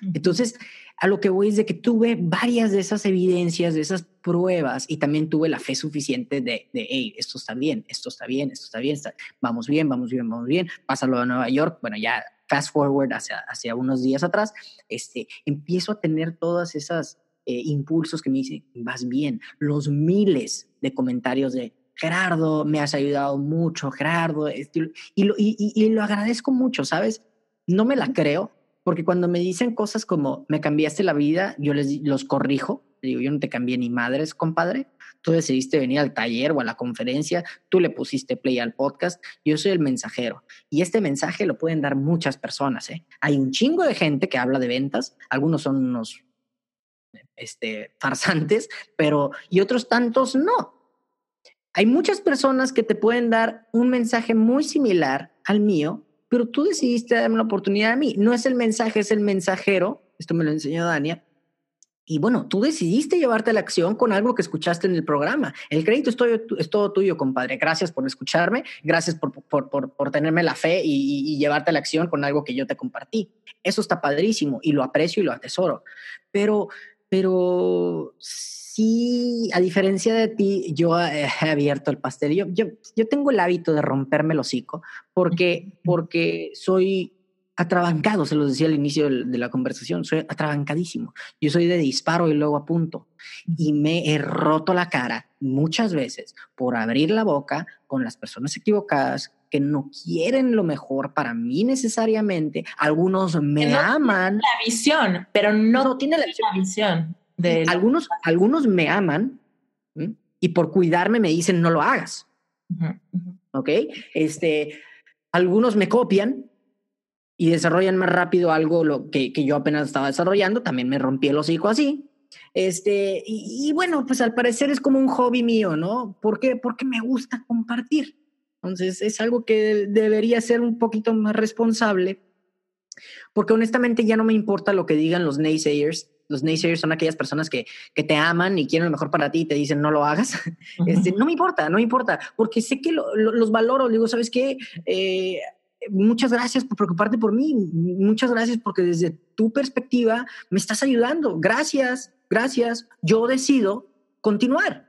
Entonces, a lo que voy es de que tuve varias de esas evidencias, de esas pruebas y también tuve la fe suficiente de, de hey, esto está bien, esto está bien, esto está bien, vamos bien, vamos bien, vamos bien, pásalo a Nueva York, bueno, ya fast forward hacia, hacia unos días atrás, este, empiezo a tener todas esas eh, impulsos que me dicen, vas bien, los miles de comentarios de, Gerardo, me has ayudado mucho, Gerardo, y, lo, y, lo agradezco mucho, ¿sabes? No me la creo, porque cuando me dicen cosas como, me cambiaste la vida, yo les los corrijo, digo, yo no te cambié ni madres, compadre, tú decidiste venir al taller o a la conferencia, tú le pusiste play al podcast, yo soy el mensajero. Y este mensaje lo pueden dar muchas personas, ¿eh? Hay un chingo de gente que habla de ventas, algunos son unos este, farsantes, pero y otros tantos no. Hay muchas personas que te pueden dar un mensaje muy similar al mío, pero tú decidiste darme la oportunidad a mí. No es el mensaje, es el mensajero. Esto me lo enseñó Dania. Y bueno, tú decidiste llevarte a la acción con algo que escuchaste en el programa. El crédito es todo, tuyo, compadre. Gracias por escucharme, gracias por, por, por, tenerme la fe y, y, llevarte a la acción con algo que yo te compartí. Eso está padrísimo y lo aprecio y lo atesoro. Pero, pero sí, a diferencia de ti, yo he abierto el pastel. Yo, yo, yo tengo el hábito de romperme el hocico porque, porque soy atrabancado, se los decía al inicio de la conversación, soy atrabancadísimo. Yo soy de disparo y luego apunto. Y me he roto la cara muchas veces por abrir la boca con las personas equivocadas que no quieren lo mejor para mí necesariamente. Algunos me no aman. La visión, pero no, no tiene la visión. De algunos, algunos me aman y por cuidarme me dicen no lo hagas. Uh -huh. ¿Ok? Este, algunos me copian y desarrollan más rápido algo lo que, que yo apenas estaba desarrollando. También me rompí el hocico así. Este, y, y, bueno, pues al parecer es como un hobby mío, ¿no? ¿Por qué? Porque me gusta compartir. Entonces es algo que debería ser un poquito más responsable, porque honestamente ya no me importa lo que digan los naysayers. Los naysayers son aquellas personas que, que te aman y quieren lo mejor para ti y te dicen no lo hagas. Uh -huh. este, no me importa, no me importa, porque sé que lo, lo, los valoro. Digo, ¿sabes qué? Eh, muchas gracias por preocuparte por mí, muchas gracias porque desde tu perspectiva me estás ayudando, gracias, gracias, yo decido continuar.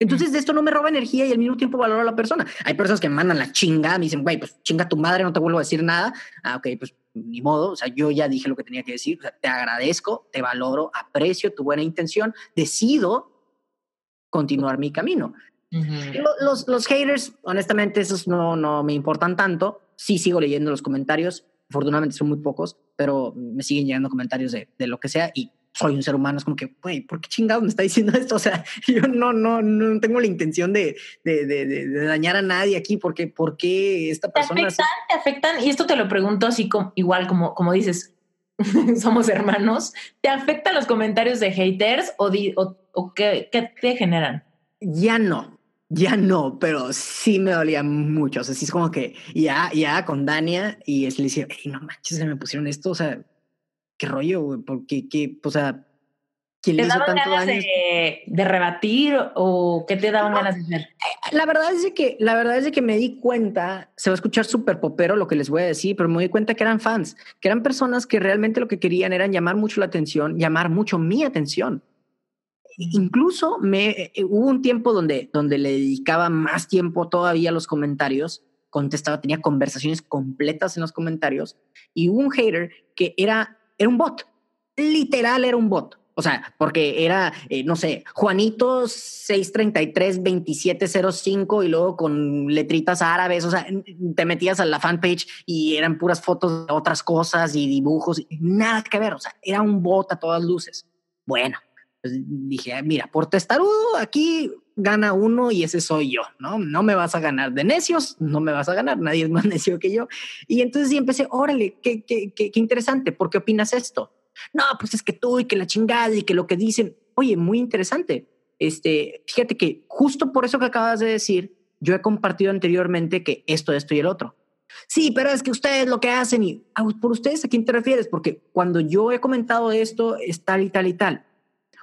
Entonces de esto no me roba energía y al mismo tiempo valoro a la persona. Hay personas que me mandan la chinga, me dicen, güey, pues chinga tu madre, no te vuelvo a decir nada. Ah, ok, pues ni modo, o sea, yo ya dije lo que tenía que decir, o sea, te agradezco, te valoro, aprecio tu buena intención, decido continuar mi camino. Uh -huh. los, los haters, honestamente, esos no, no me importan tanto sí sigo leyendo los comentarios. Afortunadamente son muy pocos, pero me siguen llegando comentarios de, de lo que sea y soy un ser humano. Es como que, güey, ¿por qué chingado me está diciendo esto? O sea, yo no, no, no tengo la intención de, de, de, de dañar a nadie aquí porque, porque esta persona. Te afectan, te afectan, y esto te lo pregunto así como, igual como, como dices, somos hermanos. ¿Te afectan los comentarios de haters o, di, o, o qué, qué te generan? Ya no, ya no, pero sí me dolía mucho. O sea, sí es como que ya, ya con Dania y es, le decía, hey, no manches, se me pusieron esto. O sea, qué rollo, güey, porque, qué, o sea, ¿quién le hizo tanto daño? De, de, rebatir o qué te daban no, ganas de hacer? La verdad es de que, la verdad es de que me di cuenta, se va a escuchar súper popero lo que les voy a decir, pero me di cuenta que eran fans, que eran personas que realmente lo que querían era llamar mucho la atención, llamar mucho mi atención incluso me eh, hubo un tiempo donde, donde le dedicaba más tiempo todavía a los comentarios, contestaba, tenía conversaciones completas en los comentarios y hubo un hater que era, era un bot, literal era un bot. O sea, porque era, eh, no sé, Juanito 633-2705 y luego con letritas árabes, o sea, te metías a la fanpage y eran puras fotos de otras cosas y dibujos, nada que ver, o sea, era un bot a todas luces. Bueno, pues dije, mira, por testarudo aquí gana uno y ese soy yo, ¿no? No me vas a ganar de necios, no me vas a ganar, nadie es más necio que yo. Y entonces sí empecé, órale, qué, qué, qué, qué interesante, ¿por qué opinas esto? No, pues es que tú y que la chingada y que lo que dicen, oye, muy interesante. Este, fíjate que justo por eso que acabas de decir, yo he compartido anteriormente que esto, esto y el otro. Sí, pero es que ustedes lo que hacen y ah, por ustedes a quién te refieres, porque cuando yo he comentado esto es tal y tal y tal.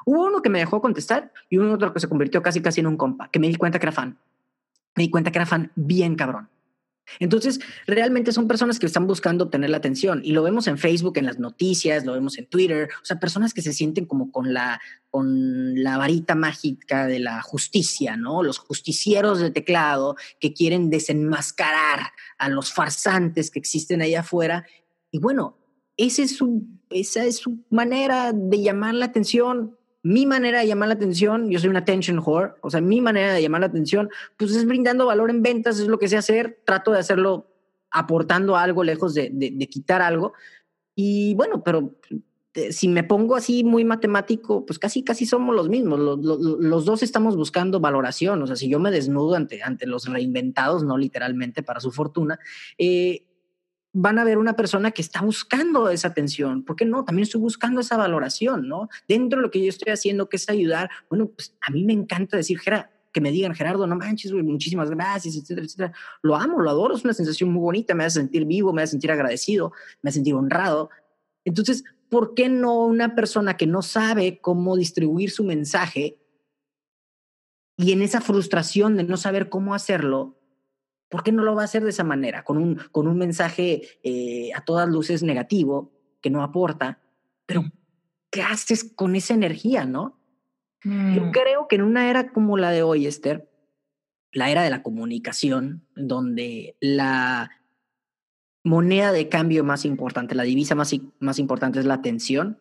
Hubo uno que me dejó contestar y uno otro que se convirtió casi casi en un compa, que me di cuenta que era fan. Me di cuenta que era fan bien cabrón. Entonces, realmente son personas que están buscando obtener la atención y lo vemos en Facebook, en las noticias, lo vemos en Twitter, o sea, personas que se sienten como con la, con la varita mágica de la justicia, ¿no? Los justicieros de teclado que quieren desenmascarar a los farsantes que existen allá afuera. Y bueno, ese es su, esa es su manera de llamar la atención mi manera de llamar la atención, yo soy una attention whore, o sea, mi manera de llamar la atención, pues es brindando valor en ventas, es lo que sé hacer, trato de hacerlo aportando algo lejos de, de, quitar algo. Y bueno, pero eh, si me pongo así muy matemático, pues casi, casi somos los mismos. Los, los, los, dos estamos buscando valoración. O sea, si yo me desnudo ante, ante los reinventados, no literalmente para su fortuna, eh, van a ver una persona que está buscando esa atención. ¿Por qué no? También estoy buscando esa valoración, ¿no? Dentro de lo que yo estoy haciendo, que es ayudar, bueno, pues a mí me encanta decir, Jera, que me digan, Gerardo, no manches, muchísimas gracias, etcétera, etcétera. Lo amo, lo adoro, es una sensación muy bonita, me hace sentir vivo, me hace sentir agradecido, me hace sentir honrado. Entonces, ¿por qué no una persona que no sabe cómo distribuir su mensaje y en esa frustración de no saber cómo hacerlo, ¿por qué no lo va a hacer de esa manera? Con un, con un mensaje eh, a todas luces negativo, que no aporta, pero ¿qué haces con esa energía, no? Yo mm. creo que en una era como la de hoy, Esther, la era de la comunicación, donde la moneda de cambio más importante, la divisa más, más importante es la atención,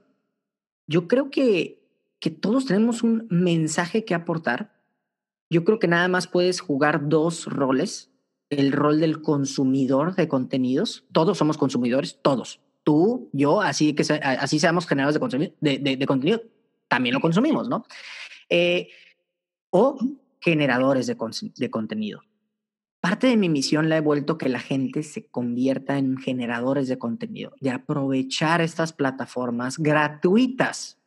yo creo que, que todos tenemos un mensaje que aportar. Yo creo que nada más puedes jugar dos roles, el rol del consumidor de contenidos, todos somos consumidores, todos, tú, yo, así que así seamos generadores de, de, contenido, también lo consumimos, ¿no? Eh, o generadores de, de contenido. Parte de mi misión la he vuelto que la gente se convierta en generadores de contenido, de aprovechar estas plataformas gratuitas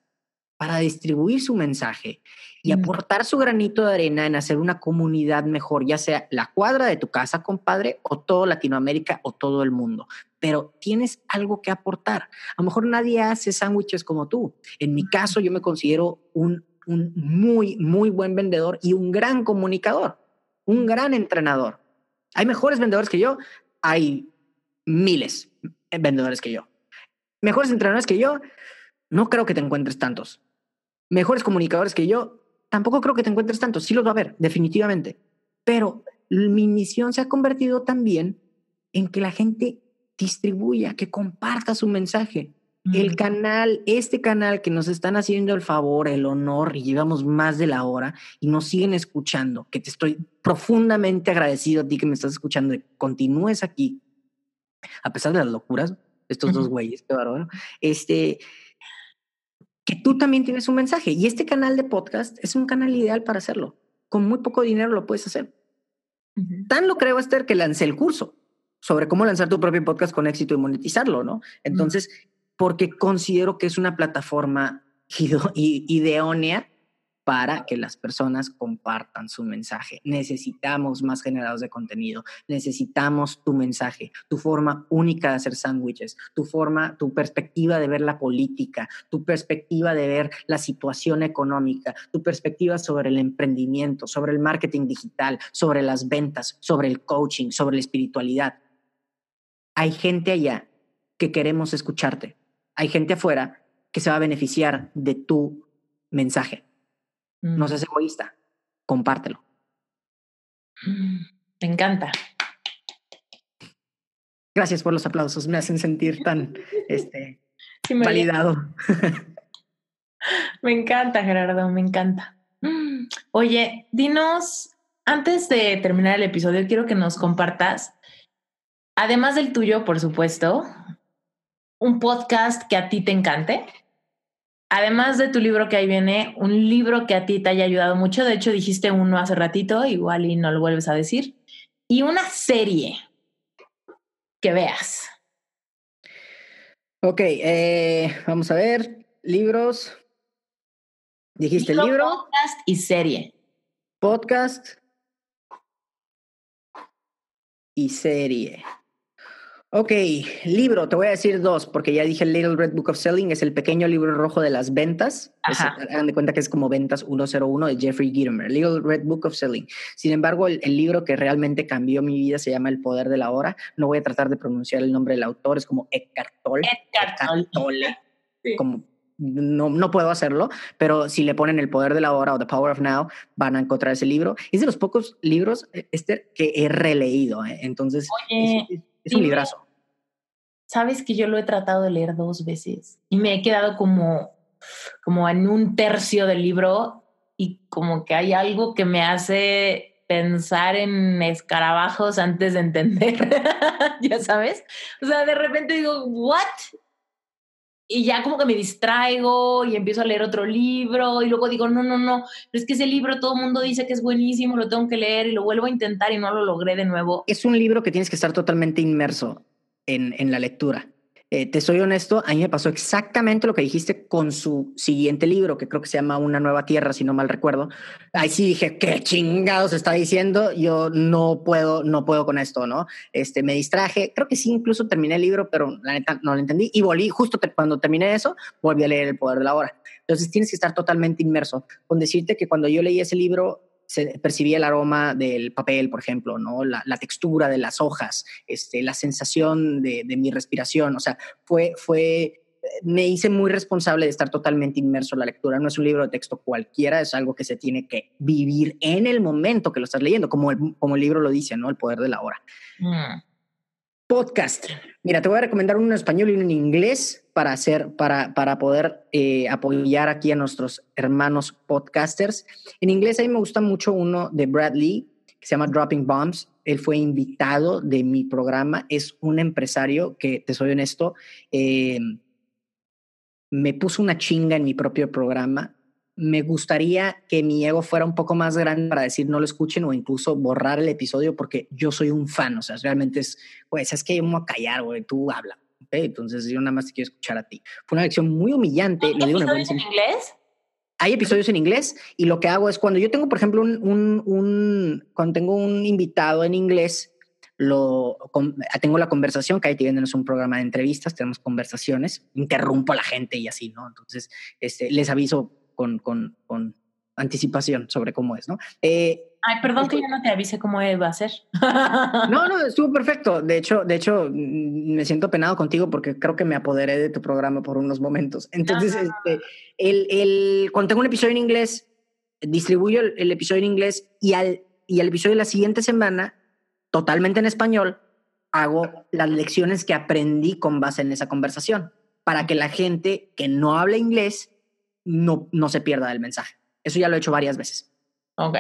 para distribuir su mensaje y aportar su granito de arena en hacer una comunidad mejor, ya sea la cuadra de tu casa, compadre, o todo Latinoamérica o todo el mundo. Pero tienes algo que aportar. A lo mejor nadie hace sándwiches como tú. En mi caso, yo me considero un, un muy, muy buen vendedor y un gran comunicador, un gran entrenador. Hay mejores vendedores que yo, hay miles de vendedores que yo. Mejores entrenadores que yo, no creo que te encuentres tantos mejores comunicadores que yo, tampoco creo que te encuentres tanto. Sí los va a haber, definitivamente. Pero mi misión se ha convertido también en que la gente distribuya, que comparta su mensaje. El canal, este canal que nos están haciendo el favor, el honor, y llevamos más de la hora y nos siguen escuchando, que te estoy profundamente agradecido a ti que me estás escuchando, que continúes aquí, a pesar de las locuras, estos dos güeyes, qué bárbaro. Este, que tú también tienes un mensaje. Y este canal de podcast es un canal ideal para hacerlo. Con muy poco dinero lo puedes hacer. Tan lo creo, Esther, que lancé el curso sobre cómo lanzar tu propio podcast con éxito y monetizarlo, ¿no? Entonces, porque considero que es una plataforma ideónea para que las personas compartan su mensaje. Necesitamos más generados de contenido, necesitamos tu mensaje, tu forma única de hacer sándwiches, tu forma, tu perspectiva de ver la política, tu perspectiva de ver la situación económica, tu perspectiva sobre el emprendimiento, sobre el marketing digital, sobre las ventas, sobre el coaching, sobre la espiritualidad. Hay gente allá que queremos escucharte. Hay gente afuera que se va a beneficiar de tu mensaje. No seas egoísta, compártelo. Me encanta. Gracias por los aplausos, me hacen sentir tan este, validado. me encanta, Gerardo, me encanta. Oye, dinos, antes de terminar el episodio, quiero que nos compartas, además del tuyo, por supuesto, un podcast que a ti te encante además de tu libro que ahí viene, un libro que a ti te haya ayudado mucho. De hecho, dijiste uno hace ratito, igual y no lo vuelves a decir. Y una serie que veas. Ok, eh, vamos a ver. Libros. Dijiste libro, libro. Podcast y serie. Podcast y serie. Ok, libro, te voy a decir dos, porque ya dije el Little Red Book of Selling, es el pequeño libro rojo de las ventas. hagan de cuenta que es como Ventas 101 de Jeffrey Gitomer, Little Red Book of Selling. Sin embargo, el, libro que realmente cambió mi vida se llama El Poder de la Hora. No voy a tratar de pronunciar el nombre del autor, es como Eckhart Tolle. Eckhart Tolle. Como no, no puedo hacerlo, pero si le ponen El Poder de la Hora o The Power of Now, van a encontrar ese libro. Es de los pocos libros, este, que he releído. ¿eh? Entonces, es, un librazo. Sabes que yo lo he tratado de leer dos veces y me he quedado como, como en un tercio del libro y como que hay algo que me hace pensar en escarabajos antes de entender, ya sabes. O sea, de repente digo, ¿what? Y ya como que me distraigo y empiezo a leer otro libro y luego digo, no, no, no, pero es que ese libro todo el mundo dice que es buenísimo, lo tengo que leer y lo vuelvo a intentar y no lo logré de nuevo. Es un libro que tienes que estar totalmente inmerso en, en la lectura. Eh, te soy honesto, a mí me pasó exactamente lo que dijiste con su siguiente libro, que creo que se llama Una nueva tierra, si no mal recuerdo. Ahí sí dije, qué chingados está diciendo, yo no puedo, no puedo con esto, ¿no? Este, me distraje, creo que sí, incluso terminé el libro, pero la neta no lo entendí y volví, justo cuando terminé eso, volví a leer El Poder de la Hora. Entonces tienes que estar totalmente inmerso. Con decirte que cuando yo leí ese libro, se percibía el aroma del papel, por ejemplo, ¿no? La, textura de las hojas, este, la sensación de, mi respiración. O sea, fue, fue, me hice muy responsable de estar totalmente inmerso en la lectura. No es un libro de texto cualquiera, es algo que se tiene que vivir en el momento que lo estás leyendo, como el, como el libro lo dice, ¿no? El poder de la hora. Mm. Podcast. Mira, te voy a recomendar uno en español y uno en inglés para hacer, para, para poder eh, apoyar aquí a nuestros hermanos podcasters. En inglés a mí me gusta mucho uno de Bradley que se llama Dropping Bombs. Él fue invitado de mi programa. Es un empresario que, te soy honesto, eh, me puso una chinga en mi propio programa me gustaría que mi ego fuera un poco más grande para decir no lo escuchen o incluso borrar el episodio porque yo soy un fan, o sea, realmente es, pues es que yo me voy a callar, güey, tú habla. Entonces yo nada más te quiero escuchar a ti. Fue una lección muy humillante. ¿Hay episodios en inglés? Hay episodios en inglés y lo que hago es cuando yo tengo, por ejemplo, un, un, un cuando tengo un invitado en inglés, lo tengo la conversación, que ahí tienen es un programa de entrevistas, tenemos conversaciones, interrumpo a la gente y así, ¿no? Entonces, este, les aviso con, con, con anticipación sobre cómo es, ¿no? Eh, Ay, perdón que yo no te avise cómo va a ser. no, no, estuvo perfecto. De hecho, de hecho, mm, me siento penado contigo porque creo que me apoderé de tu programa por unos momentos. Entonces, este, el, el, cuando tengo un episodio en inglés, distribuyo el, episodio en inglés y al, y al episodio de la siguiente semana, totalmente en español, hago las lecciones que aprendí con base en esa conversación para que la gente que no habla inglés no, no se pierda el mensaje. Eso ya lo he hecho varias veces. Ok.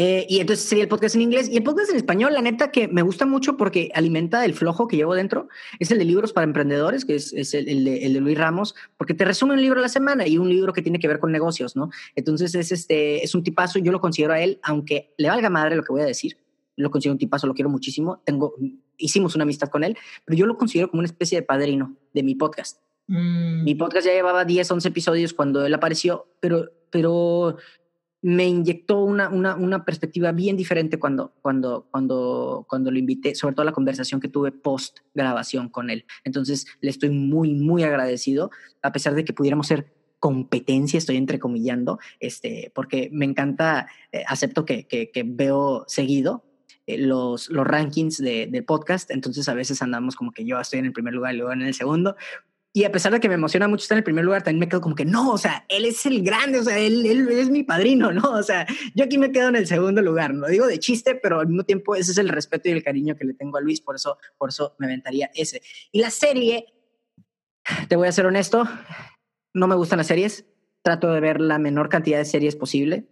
Eh, y entonces sería el podcast en inglés. Y el podcast en español, la neta que me gusta mucho porque alimenta el flojo que llevo dentro. Es el de libros para emprendedores, que es, es el, el, de, el, de, Luis Ramos, porque te resume un libro a la semana y un libro que tiene que ver con negocios, ¿no? Entonces es, este, es un tipazo. Yo lo considero a él, aunque le valga madre lo que voy a decir. Lo considero un tipazo, lo quiero muchísimo. Tengo, hicimos una amistad con él, pero yo lo considero como una especie de padrino de mi podcast. Mm. Mi podcast ya llevaba 10, 11 episodios cuando él apareció, pero, pero me inyectó una, una, una, perspectiva bien diferente cuando, cuando, cuando, cuando lo invité, sobre todo la conversación que tuve post grabación con él. Entonces, le estoy muy, muy agradecido, a pesar de que pudiéramos ser competencia, estoy entrecomillando, este, porque me encanta, eh, acepto que, que, que, veo seguido eh, los, los rankings de, podcast, entonces a veces andamos como que yo estoy en el primer lugar y luego en el segundo, y a pesar de que me emociona mucho estar en el primer lugar, también me quedo como que no, o sea, él es el grande, o sea, él, él es mi padrino, ¿no? O sea, yo aquí me quedo en el segundo lugar, lo digo de chiste, pero al mismo tiempo ese es el respeto y el cariño que le tengo a Luis, por eso, por eso me aventaría ese. Y la serie, te voy a ser honesto, no me gustan las series, trato de ver la menor cantidad de series posible,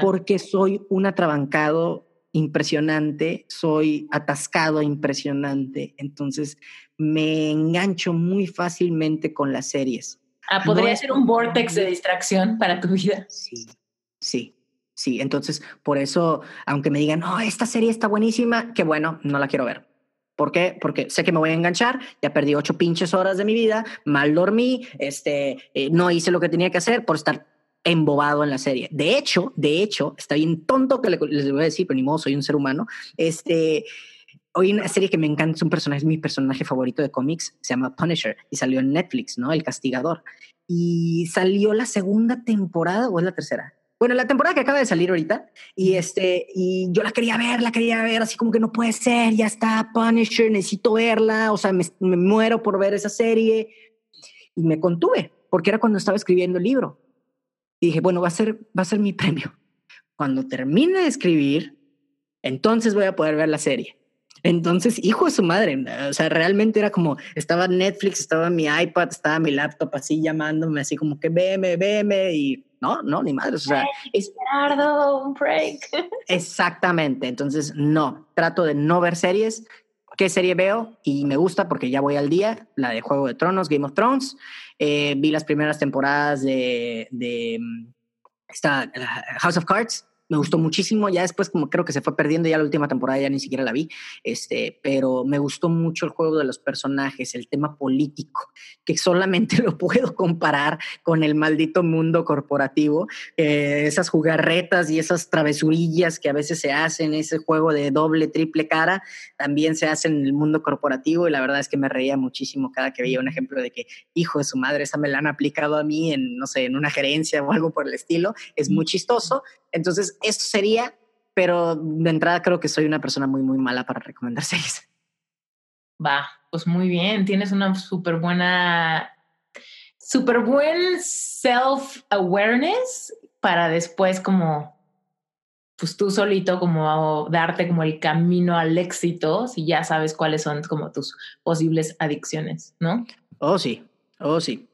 porque soy un atrabancado impresionante, soy atascado impresionante, entonces me engancho muy fácilmente con las series. Ah, podría ser un vortex de distracción para tu vida. Sí, sí, sí. Entonces, por eso, aunque me digan, oh, esta serie está buenísima, que bueno, no la quiero ver. ¿Por qué? Porque sé que me voy a enganchar, ya perdí ocho pinches horas de mi vida, mal dormí, este, eh, no hice lo que tenía que hacer por estar embobado en la serie. De hecho, de hecho, está bien tonto que les voy a decir, pero ni modo, soy un ser humano. Este, hoy una serie que me encanta, es un personaje, es mi personaje favorito de cómics, se llama Punisher y salió en Netflix, ¿no? El Castigador. Y salió la segunda temporada o es la tercera. Bueno, la temporada que acaba de salir ahorita y este y yo la quería ver, la quería ver, así como que no puede ser, ya está Punisher, necesito verla, o sea, me, me muero por ver esa serie y me contuve porque era cuando estaba escribiendo el libro y dije, bueno, va a ser, va a ser mi premio. Cuando termine de escribir, entonces voy a poder ver la serie. Entonces, hijo de su madre, o sea, realmente era como, estaba Netflix, estaba mi iPad, estaba mi laptop así llamándome, así como que veme, veme, y no, no, ni madre, o sea, es, un break. Exactamente, entonces no, trato de no ver series. ¿Qué serie veo? Y me gusta porque ya voy al día, la de Juego de Tronos, Game of Thrones, eh, vi las primeras temporadas de, de mm, esta, House of Cards, me gustó muchísimo. Ya después, como creo que se fue perdiendo, ya la última temporada ya ni siquiera la vi. Este, pero me gustó mucho el juego de los personajes, el tema político, que solamente lo puedo comparar con el maldito mundo corporativo. Eh, esas jugarretas y esas travesurillas que a veces se hacen, ese juego de doble, triple cara, también se hace en el mundo corporativo. Y la verdad es que me reía muchísimo cada que veía un ejemplo de que, hijo de su madre, esa me la han aplicado a mí en, no sé, en una gerencia o algo por el estilo. Es muy chistoso. Entonces, esto sería, pero de entrada creo que soy una persona muy, muy mala para recomendar series. Va, pues muy bien, tienes una súper buena, súper buen self-awareness para después como, pues tú solito como darte como el camino al éxito si ya sabes cuáles son como tus posibles adicciones, ¿no? Oh, sí, oh, sí.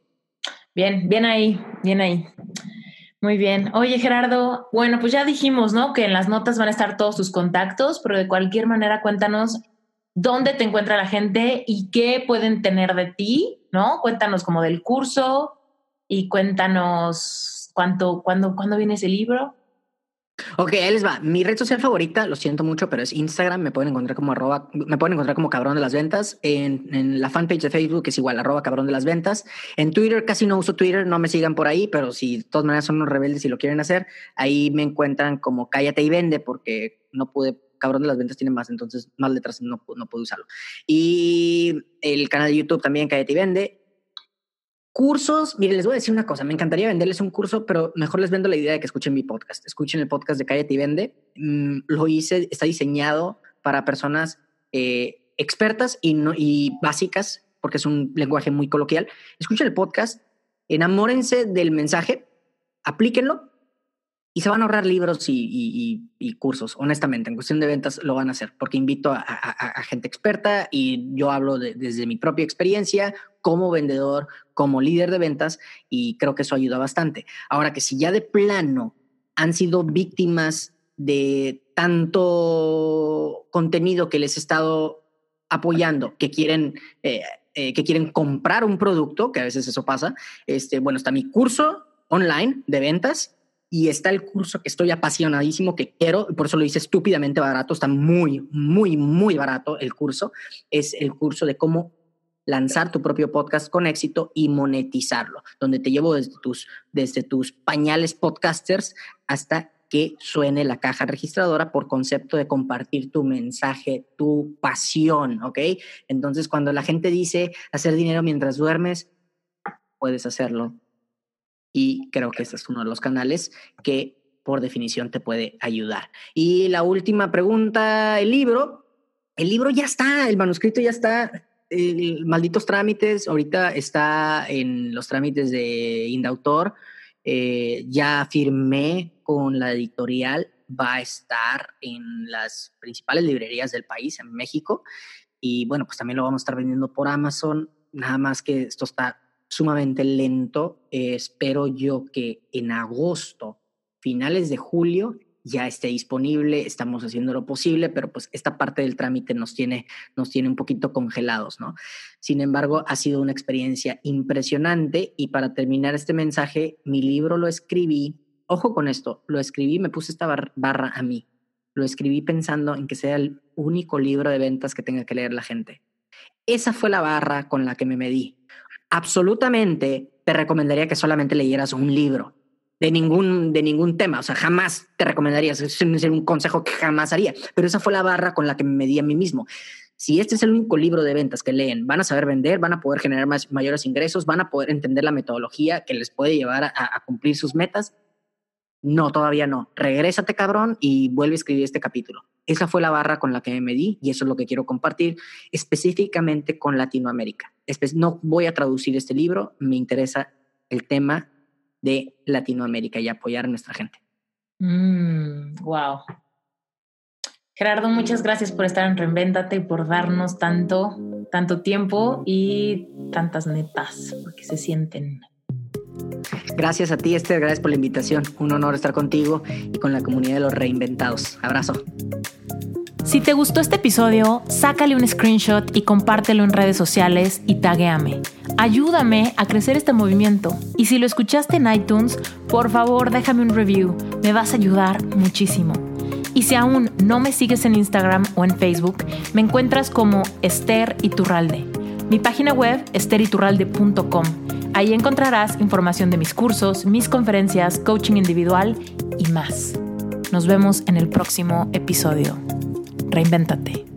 Bien, bien ahí, bien ahí. Muy bien. Oye, Gerardo, bueno, pues ya dijimos, ¿no? Que en las notas van a estar todos tus contactos, pero de cualquier manera cuéntanos dónde te encuentra la gente y qué pueden tener de ti, ¿no? Cuéntanos como del curso y cuéntanos cuánto, cuándo, cuándo viene ese libro. Ok, ahí les va. Mi red social favorita, lo siento mucho, pero es Instagram. Me pueden encontrar como arroba, me pueden encontrar como cabrón de las ventas. En, en, la fanpage de Facebook es igual, arroba cabrón de las ventas. En Twitter casi no uso Twitter, no me sigan por ahí, pero si de todas maneras son unos rebeldes y lo quieren hacer, ahí me encuentran como cállate y vende, porque no pude, cabrón de las ventas tiene más, entonces más letras no, no pude usarlo. Y el canal de YouTube también, cállate y vende. Cursos, mire, les voy a decir una cosa, me encantaría venderles un curso, pero mejor les vendo la idea de que escuchen mi podcast. Escuchen el podcast de Cállate y Vende. Mm, lo hice, está diseñado para personas eh, expertas y, no, y básicas, porque es un lenguaje muy coloquial. Escuchen el podcast, enamórense del mensaje, aplíquenlo y se van a ahorrar libros y, cursos, honestamente, en cuestión de ventas lo van a hacer, porque invito a gente experta y yo hablo de, desde mi propia experiencia como vendedor, como líder de ventas, y creo que eso ayuda bastante. Ahora que si ya de plano han sido víctimas de tanto contenido que les he estado apoyando, que quieren... Eh, eh, que quieren comprar un producto, que a veces eso pasa, este, bueno, está mi curso online de ventas y está el curso que estoy apasionadísimo, que quiero, por eso lo hice estúpidamente barato, está muy, muy, muy barato el curso, es el curso de cómo lanzar tu propio podcast con éxito y monetizarlo, donde te llevo desde tus, desde tus pañales podcasters hasta que suene la caja registradora por concepto de compartir tu mensaje, tu pasión, ¿ok? Entonces, cuando la gente dice hacer dinero mientras duermes, puedes hacerlo y creo que este es uno de los canales que por definición te puede ayudar. Y la última pregunta, el libro. El libro ya está, el manuscrito ya está, malditos trámites, ahorita está en los trámites de Indautor, eh, ya firmé con la editorial, va a estar en las principales librerías del país, en México, y bueno, pues también lo vamos a estar vendiendo por Amazon, nada más que esto está sumamente lento. Eh, espero yo que en agosto, finales de julio, ya esté disponible. Estamos haciendo lo posible, pero pues esta parte del trámite nos tiene, nos tiene un poquito congelados, ¿no? Sin embargo, ha sido una experiencia impresionante y para terminar este mensaje, mi libro lo escribí. Ojo con esto, lo escribí, me puse esta barra a mí. Lo escribí pensando en que sea el único libro de ventas que tenga que leer la gente. Esa fue la barra con la que me medí absolutamente te recomendaría que solamente leyeras un libro de ningún, de ningún tema. O sea, jamás te recomendaría, es un consejo que jamás haría. Pero esa fue la barra con la que me medí a mí mismo. Si este es el único libro de ventas que leen, van a saber vender, van a poder generar más, mayores ingresos, van a poder entender la metodología que les puede llevar a, a cumplir sus metas. No, todavía no. Regrésate, cabrón, y vuelve a escribir este capítulo. Esa fue la barra con la que me medí y eso es lo que quiero compartir específicamente con Latinoamérica. No voy a traducir este libro, me interesa el tema de Latinoamérica y apoyar a nuestra gente. Mm, wow. Gerardo, muchas gracias por estar en Reinventate y por darnos tanto, tanto tiempo y tantas netas, porque se sienten. Gracias a ti, Esther. Gracias por la invitación. Un honor estar contigo y con la comunidad de los reinventados. Abrazo. Si te gustó este episodio, sácale un screenshot y compártelo en redes sociales y taguéame. Ayúdame a crecer este movimiento. Y si lo escuchaste en iTunes, por favor déjame un review. Me vas a ayudar muchísimo. Y si aún no me sigues en Instagram o en Facebook, me encuentras como Esther Iturralde. Mi página web, esteriturralde.com. Ahí encontrarás información de mis cursos, mis conferencias, coaching individual y más. Nos vemos en el próximo episodio. Reinvéntate.